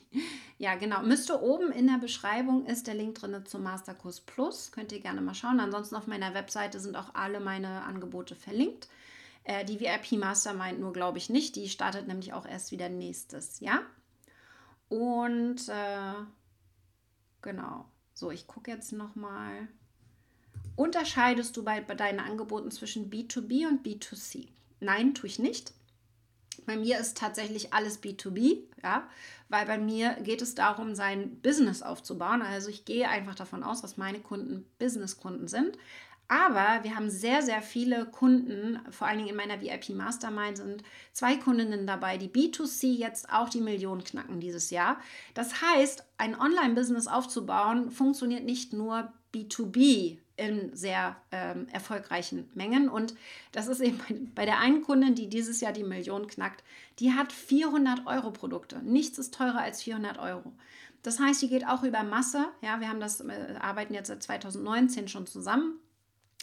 ja, genau. Müsste oben in der Beschreibung ist der Link drin zum Masterkurs Plus. Könnt ihr gerne mal schauen. Ansonsten auf meiner Webseite sind auch alle meine Angebote verlinkt. Äh, die VIP Mastermind nur glaube ich nicht. Die startet nämlich auch erst wieder nächstes Jahr. Und äh, genau. So, ich gucke jetzt nochmal. Unterscheidest du bei, bei deinen Angeboten zwischen B2B und B2C? Nein, tue ich nicht. Bei mir ist tatsächlich alles B2B, ja, weil bei mir geht es darum, sein Business aufzubauen. Also ich gehe einfach davon aus, dass meine Kunden Business-Kunden sind. Aber wir haben sehr, sehr viele Kunden, vor allen Dingen in meiner VIP Mastermind sind zwei Kundinnen dabei, die B2C jetzt auch die Millionen knacken dieses Jahr. Das heißt, ein Online-Business aufzubauen funktioniert nicht nur B2B in sehr ähm, erfolgreichen Mengen. Und das ist eben bei der einen Kundin, die dieses Jahr die Million knackt, die hat 400 Euro Produkte. Nichts ist teurer als 400 Euro. Das heißt, die geht auch über Masse. Ja, wir haben das, äh, arbeiten jetzt seit 2019 schon zusammen.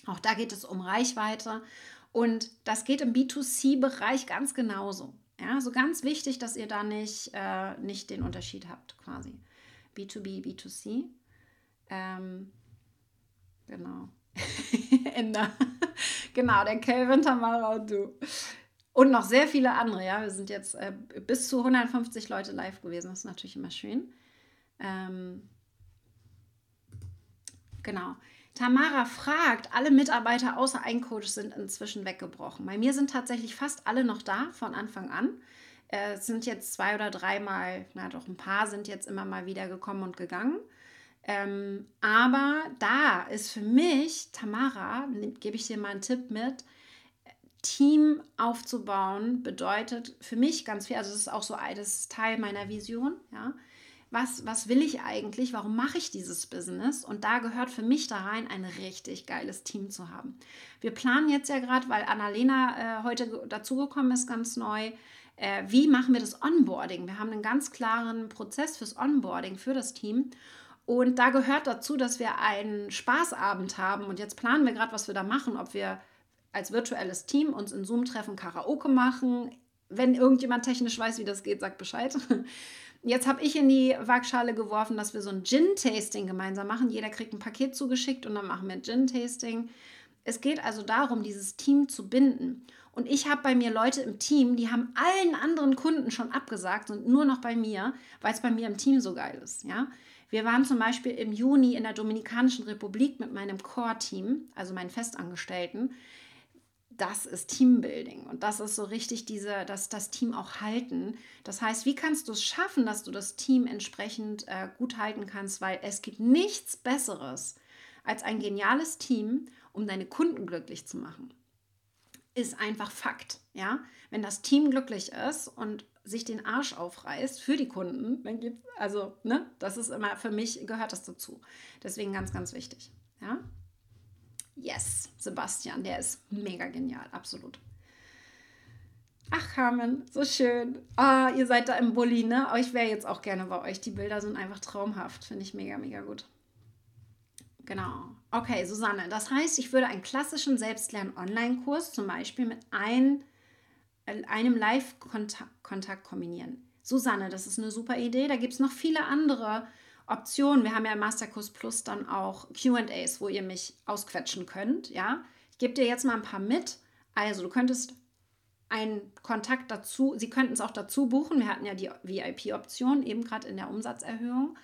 Auch da geht es um Reichweite. Und das geht im B2C-Bereich ganz genauso. Ja, so ganz wichtig, dass ihr da nicht, äh, nicht den Unterschied habt, quasi. B2B, B2C. Ähm, Genau. Ender. genau, der Kelvin, Tamara und du. Und noch sehr viele andere, ja. Wir sind jetzt äh, bis zu 150 Leute live gewesen. Das ist natürlich immer schön. Ähm, genau. Tamara fragt, alle Mitarbeiter außer ein Coach sind inzwischen weggebrochen. Bei mir sind tatsächlich fast alle noch da von Anfang an. Äh, es sind jetzt zwei oder dreimal, na doch ein paar sind jetzt immer mal wieder gekommen und gegangen. Ähm, aber da ist für mich, Tamara, gebe ich dir mal einen Tipp mit, Team aufzubauen bedeutet für mich ganz viel, also das ist auch so das Teil meiner Vision, ja. Was, was will ich eigentlich? Warum mache ich dieses Business? Und da gehört für mich da rein, ein richtig geiles Team zu haben. Wir planen jetzt ja gerade, weil Annalena äh, heute dazugekommen ist, ganz neu, äh, wie machen wir das Onboarding? Wir haben einen ganz klaren Prozess fürs Onboarding für das Team. Und da gehört dazu, dass wir einen Spaßabend haben. Und jetzt planen wir gerade, was wir da machen, ob wir als virtuelles Team uns in Zoom treffen, Karaoke machen. Wenn irgendjemand technisch weiß, wie das geht, sagt Bescheid. Jetzt habe ich in die Waagschale geworfen, dass wir so ein Gin-Tasting gemeinsam machen. Jeder kriegt ein Paket zugeschickt und dann machen wir Gin-Tasting. Es geht also darum, dieses Team zu binden. Und ich habe bei mir Leute im Team, die haben allen anderen Kunden schon abgesagt und nur noch bei mir, weil es bei mir im Team so geil ist. Ja? Wir waren zum Beispiel im Juni in der Dominikanischen Republik mit meinem Core-Team, also meinen Festangestellten. Das ist Teambuilding und das ist so richtig diese, dass das Team auch halten. Das heißt, wie kannst du es schaffen, dass du das Team entsprechend äh, gut halten kannst, weil es gibt nichts Besseres als ein geniales Team, um deine Kunden glücklich zu machen ist einfach Fakt. Ja? Wenn das Team glücklich ist und sich den Arsch aufreißt für die Kunden, dann gibt also, ne, das ist immer, für mich gehört das dazu. Deswegen ganz, ganz wichtig. Ja? Yes, Sebastian, der ist mega genial, absolut. Ach, Carmen, so schön. Ah, ihr seid da im Bulli, ne? Ich wäre jetzt auch gerne bei euch. Die Bilder sind einfach traumhaft. Finde ich mega, mega gut. Genau. Okay, Susanne, das heißt, ich würde einen klassischen Selbstlern-Online-Kurs zum Beispiel mit ein, einem Live-Kontakt kombinieren. Susanne, das ist eine super Idee. Da gibt es noch viele andere Optionen. Wir haben ja im Masterkurs Plus dann auch QAs, wo ihr mich ausquetschen könnt. Ja, ich gebe dir jetzt mal ein paar mit. Also, du könntest einen Kontakt dazu, Sie könnten es auch dazu buchen. Wir hatten ja die VIP-Option, eben gerade in der Umsatzerhöhung.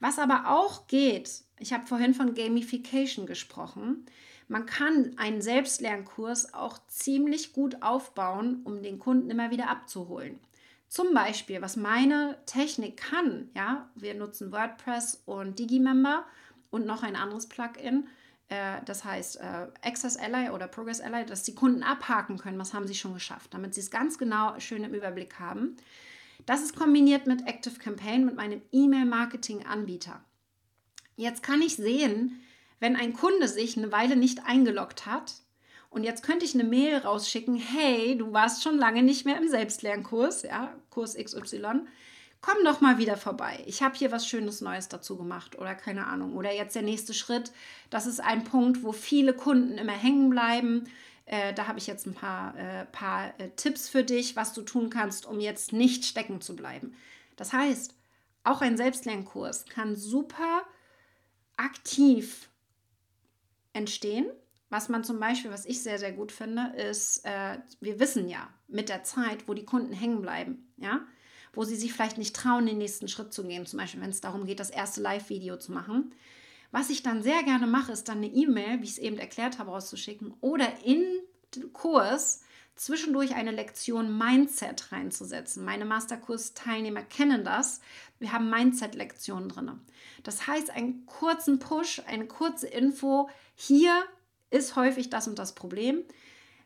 Was aber auch geht, ich habe vorhin von Gamification gesprochen. Man kann einen Selbstlernkurs auch ziemlich gut aufbauen, um den Kunden immer wieder abzuholen. Zum Beispiel, was meine Technik kann, ja, wir nutzen WordPress und Digimember und noch ein anderes Plugin, äh, das heißt äh, Access Ally oder Progress Ally, dass die Kunden abhaken können, was haben sie schon geschafft, damit sie es ganz genau schön im Überblick haben. Das ist kombiniert mit Active Campaign, mit meinem E-Mail-Marketing-Anbieter. Jetzt kann ich sehen, wenn ein Kunde sich eine Weile nicht eingeloggt hat und jetzt könnte ich eine Mail rausschicken, hey, du warst schon lange nicht mehr im Selbstlernkurs, ja, Kurs XY, komm doch mal wieder vorbei. Ich habe hier was Schönes Neues dazu gemacht oder keine Ahnung. Oder jetzt der nächste Schritt, das ist ein Punkt, wo viele Kunden immer hängen bleiben. Äh, da habe ich jetzt ein paar, äh, paar äh, Tipps für dich, was du tun kannst, um jetzt nicht stecken zu bleiben. Das heißt, auch ein Selbstlernkurs kann super aktiv entstehen. Was man zum Beispiel, was ich sehr, sehr gut finde, ist, äh, wir wissen ja mit der Zeit, wo die Kunden hängen bleiben, ja, wo sie sich vielleicht nicht trauen, den nächsten Schritt zu gehen, zum Beispiel, wenn es darum geht, das erste Live-Video zu machen. Was ich dann sehr gerne mache, ist dann eine E-Mail, wie ich es eben erklärt habe, rauszuschicken oder in den Kurs zwischendurch eine Lektion Mindset reinzusetzen. Meine Masterkurs-Teilnehmer kennen das. Wir haben Mindset-Lektionen drin. Das heißt, einen kurzen Push, eine kurze Info. Hier ist häufig das und das Problem.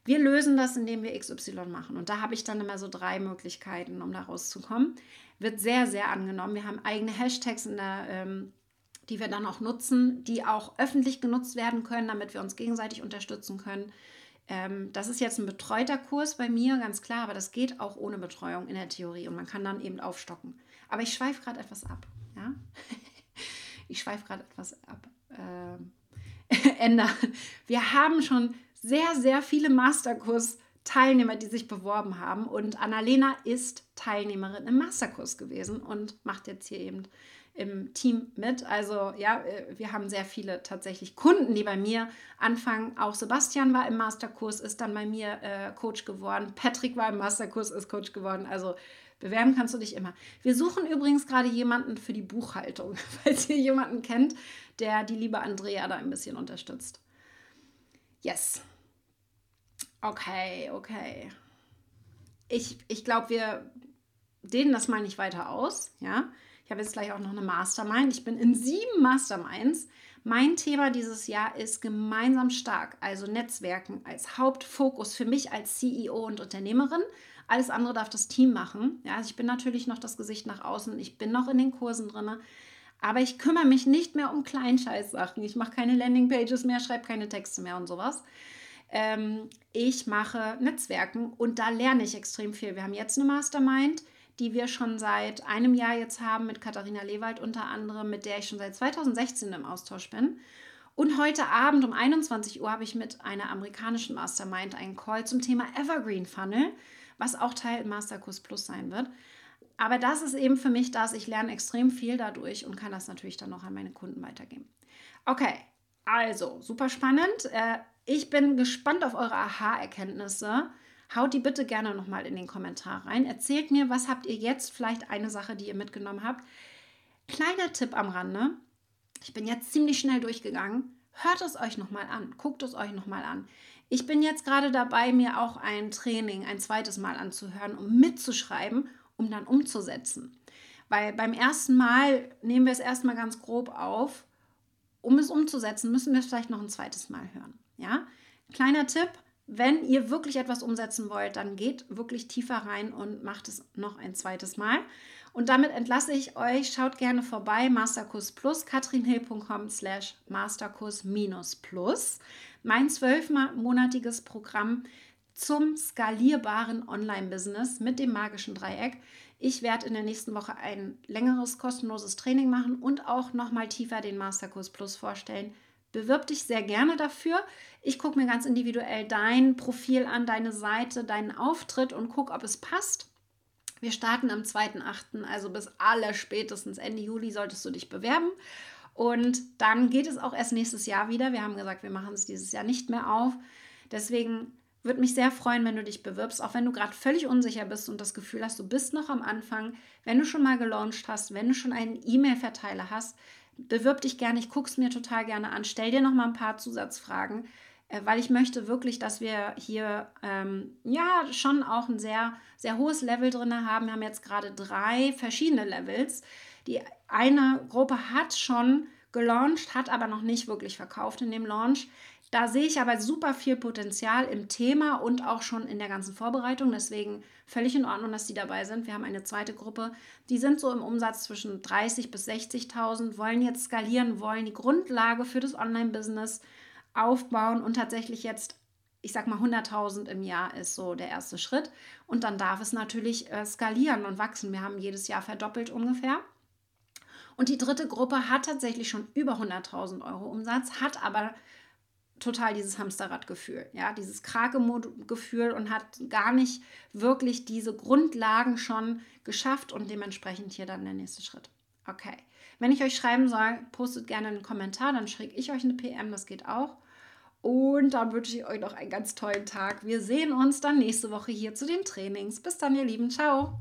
Wir lösen das, indem wir XY machen. Und da habe ich dann immer so drei Möglichkeiten, um da rauszukommen. Wird sehr, sehr angenommen. Wir haben eigene Hashtags, der, ähm, die wir dann auch nutzen, die auch öffentlich genutzt werden können, damit wir uns gegenseitig unterstützen können. Ähm, das ist jetzt ein betreuter Kurs bei mir, ganz klar, aber das geht auch ohne Betreuung in der Theorie und man kann dann eben aufstocken. Aber ich schweife gerade etwas ab. Ja? ich schweife gerade etwas ab. Ähm, ändern. Wir haben schon sehr, sehr viele Masterkurs-Teilnehmer, die sich beworben haben. Und Annalena ist Teilnehmerin im Masterkurs gewesen und macht jetzt hier eben im Team mit. Also ja, äh, wir haben sehr viele tatsächlich Kunden, die bei mir anfangen. Auch Sebastian war im Masterkurs, ist dann bei mir äh, Coach geworden. Patrick war im Masterkurs, ist Coach geworden. Also bewerben kannst du dich immer. Wir suchen übrigens gerade jemanden für die Buchhaltung, falls ihr jemanden kennt, der die liebe Andrea da ein bisschen unterstützt. Yes. Okay, okay. Ich, ich glaube, wir dehnen das mal nicht weiter aus. Ja, habe jetzt gleich auch noch eine Mastermind. Ich bin in sieben Masterminds. Mein Thema dieses Jahr ist gemeinsam stark, also Netzwerken als Hauptfokus für mich als CEO und Unternehmerin. Alles andere darf das Team machen. Ja, also ich bin natürlich noch das Gesicht nach außen. Ich bin noch in den Kursen drin. Aber ich kümmere mich nicht mehr um Kleinscheißsachen. Ich mache keine Landingpages mehr, schreibe keine Texte mehr und sowas. Ähm, ich mache Netzwerken und da lerne ich extrem viel. Wir haben jetzt eine Mastermind, die wir schon seit einem Jahr jetzt haben mit Katharina Lewald unter anderem, mit der ich schon seit 2016 im Austausch bin. Und heute Abend um 21 Uhr habe ich mit einer amerikanischen Mastermind einen Call zum Thema Evergreen Funnel, was auch Teil Masterkurs Plus sein wird. Aber das ist eben für mich das, ich lerne extrem viel dadurch und kann das natürlich dann noch an meine Kunden weitergeben. Okay, also super spannend. Äh, ich bin gespannt auf eure Aha-Erkenntnisse. Haut die bitte gerne nochmal in den Kommentar rein. Erzählt mir, was habt ihr jetzt vielleicht eine Sache, die ihr mitgenommen habt. Kleiner Tipp am Rande. Ich bin jetzt ziemlich schnell durchgegangen. Hört es euch nochmal an. Guckt es euch nochmal an. Ich bin jetzt gerade dabei, mir auch ein Training ein zweites Mal anzuhören, um mitzuschreiben um dann umzusetzen. Weil beim ersten Mal nehmen wir es erstmal ganz grob auf. Um es umzusetzen, müssen wir es vielleicht noch ein zweites Mal hören. Ja? Kleiner Tipp, wenn ihr wirklich etwas umsetzen wollt, dann geht wirklich tiefer rein und macht es noch ein zweites Mal. Und damit entlasse ich euch. Schaut gerne vorbei, Masterkurs Plus, katrinhill.com slash Masterkurs minus Plus. Mein zwölfmonatiges Programm zum skalierbaren Online-Business mit dem magischen Dreieck. Ich werde in der nächsten Woche ein längeres kostenloses Training machen und auch noch mal tiefer den Masterkurs Plus vorstellen. Bewirb dich sehr gerne dafür. Ich gucke mir ganz individuell dein Profil an, deine Seite, deinen Auftritt und gucke, ob es passt. Wir starten am 2.8., also bis aller spätestens Ende Juli solltest du dich bewerben. Und dann geht es auch erst nächstes Jahr wieder. Wir haben gesagt, wir machen es dieses Jahr nicht mehr auf. Deswegen würde mich sehr freuen, wenn du dich bewirbst, auch wenn du gerade völlig unsicher bist und das Gefühl hast, du bist noch am Anfang. Wenn du schon mal gelauncht hast, wenn du schon einen E-Mail-Verteiler hast, bewirb dich gerne. Ich gucke es mir total gerne an. Stell dir noch mal ein paar Zusatzfragen, äh, weil ich möchte wirklich, dass wir hier ähm, ja schon auch ein sehr, sehr hohes Level drin haben. Wir haben jetzt gerade drei verschiedene Levels. Die eine Gruppe hat schon gelauncht, hat aber noch nicht wirklich verkauft in dem Launch. Da sehe ich aber super viel Potenzial im Thema und auch schon in der ganzen Vorbereitung. Deswegen völlig in Ordnung, dass die dabei sind. Wir haben eine zweite Gruppe, die sind so im Umsatz zwischen 30.000 bis 60.000, wollen jetzt skalieren, wollen die Grundlage für das Online-Business aufbauen und tatsächlich jetzt, ich sag mal, 100.000 im Jahr ist so der erste Schritt. Und dann darf es natürlich äh, skalieren und wachsen. Wir haben jedes Jahr verdoppelt ungefähr. Und die dritte Gruppe hat tatsächlich schon über 100.000 Euro Umsatz, hat aber total dieses Hamsterradgefühl, ja, dieses Krake-Gefühl und hat gar nicht wirklich diese Grundlagen schon geschafft und dementsprechend hier dann der nächste Schritt. Okay. Wenn ich euch schreiben soll, postet gerne einen Kommentar, dann schicke ich euch eine PM, das geht auch. Und dann wünsche ich euch noch einen ganz tollen Tag. Wir sehen uns dann nächste Woche hier zu den Trainings. Bis dann, ihr Lieben. Ciao.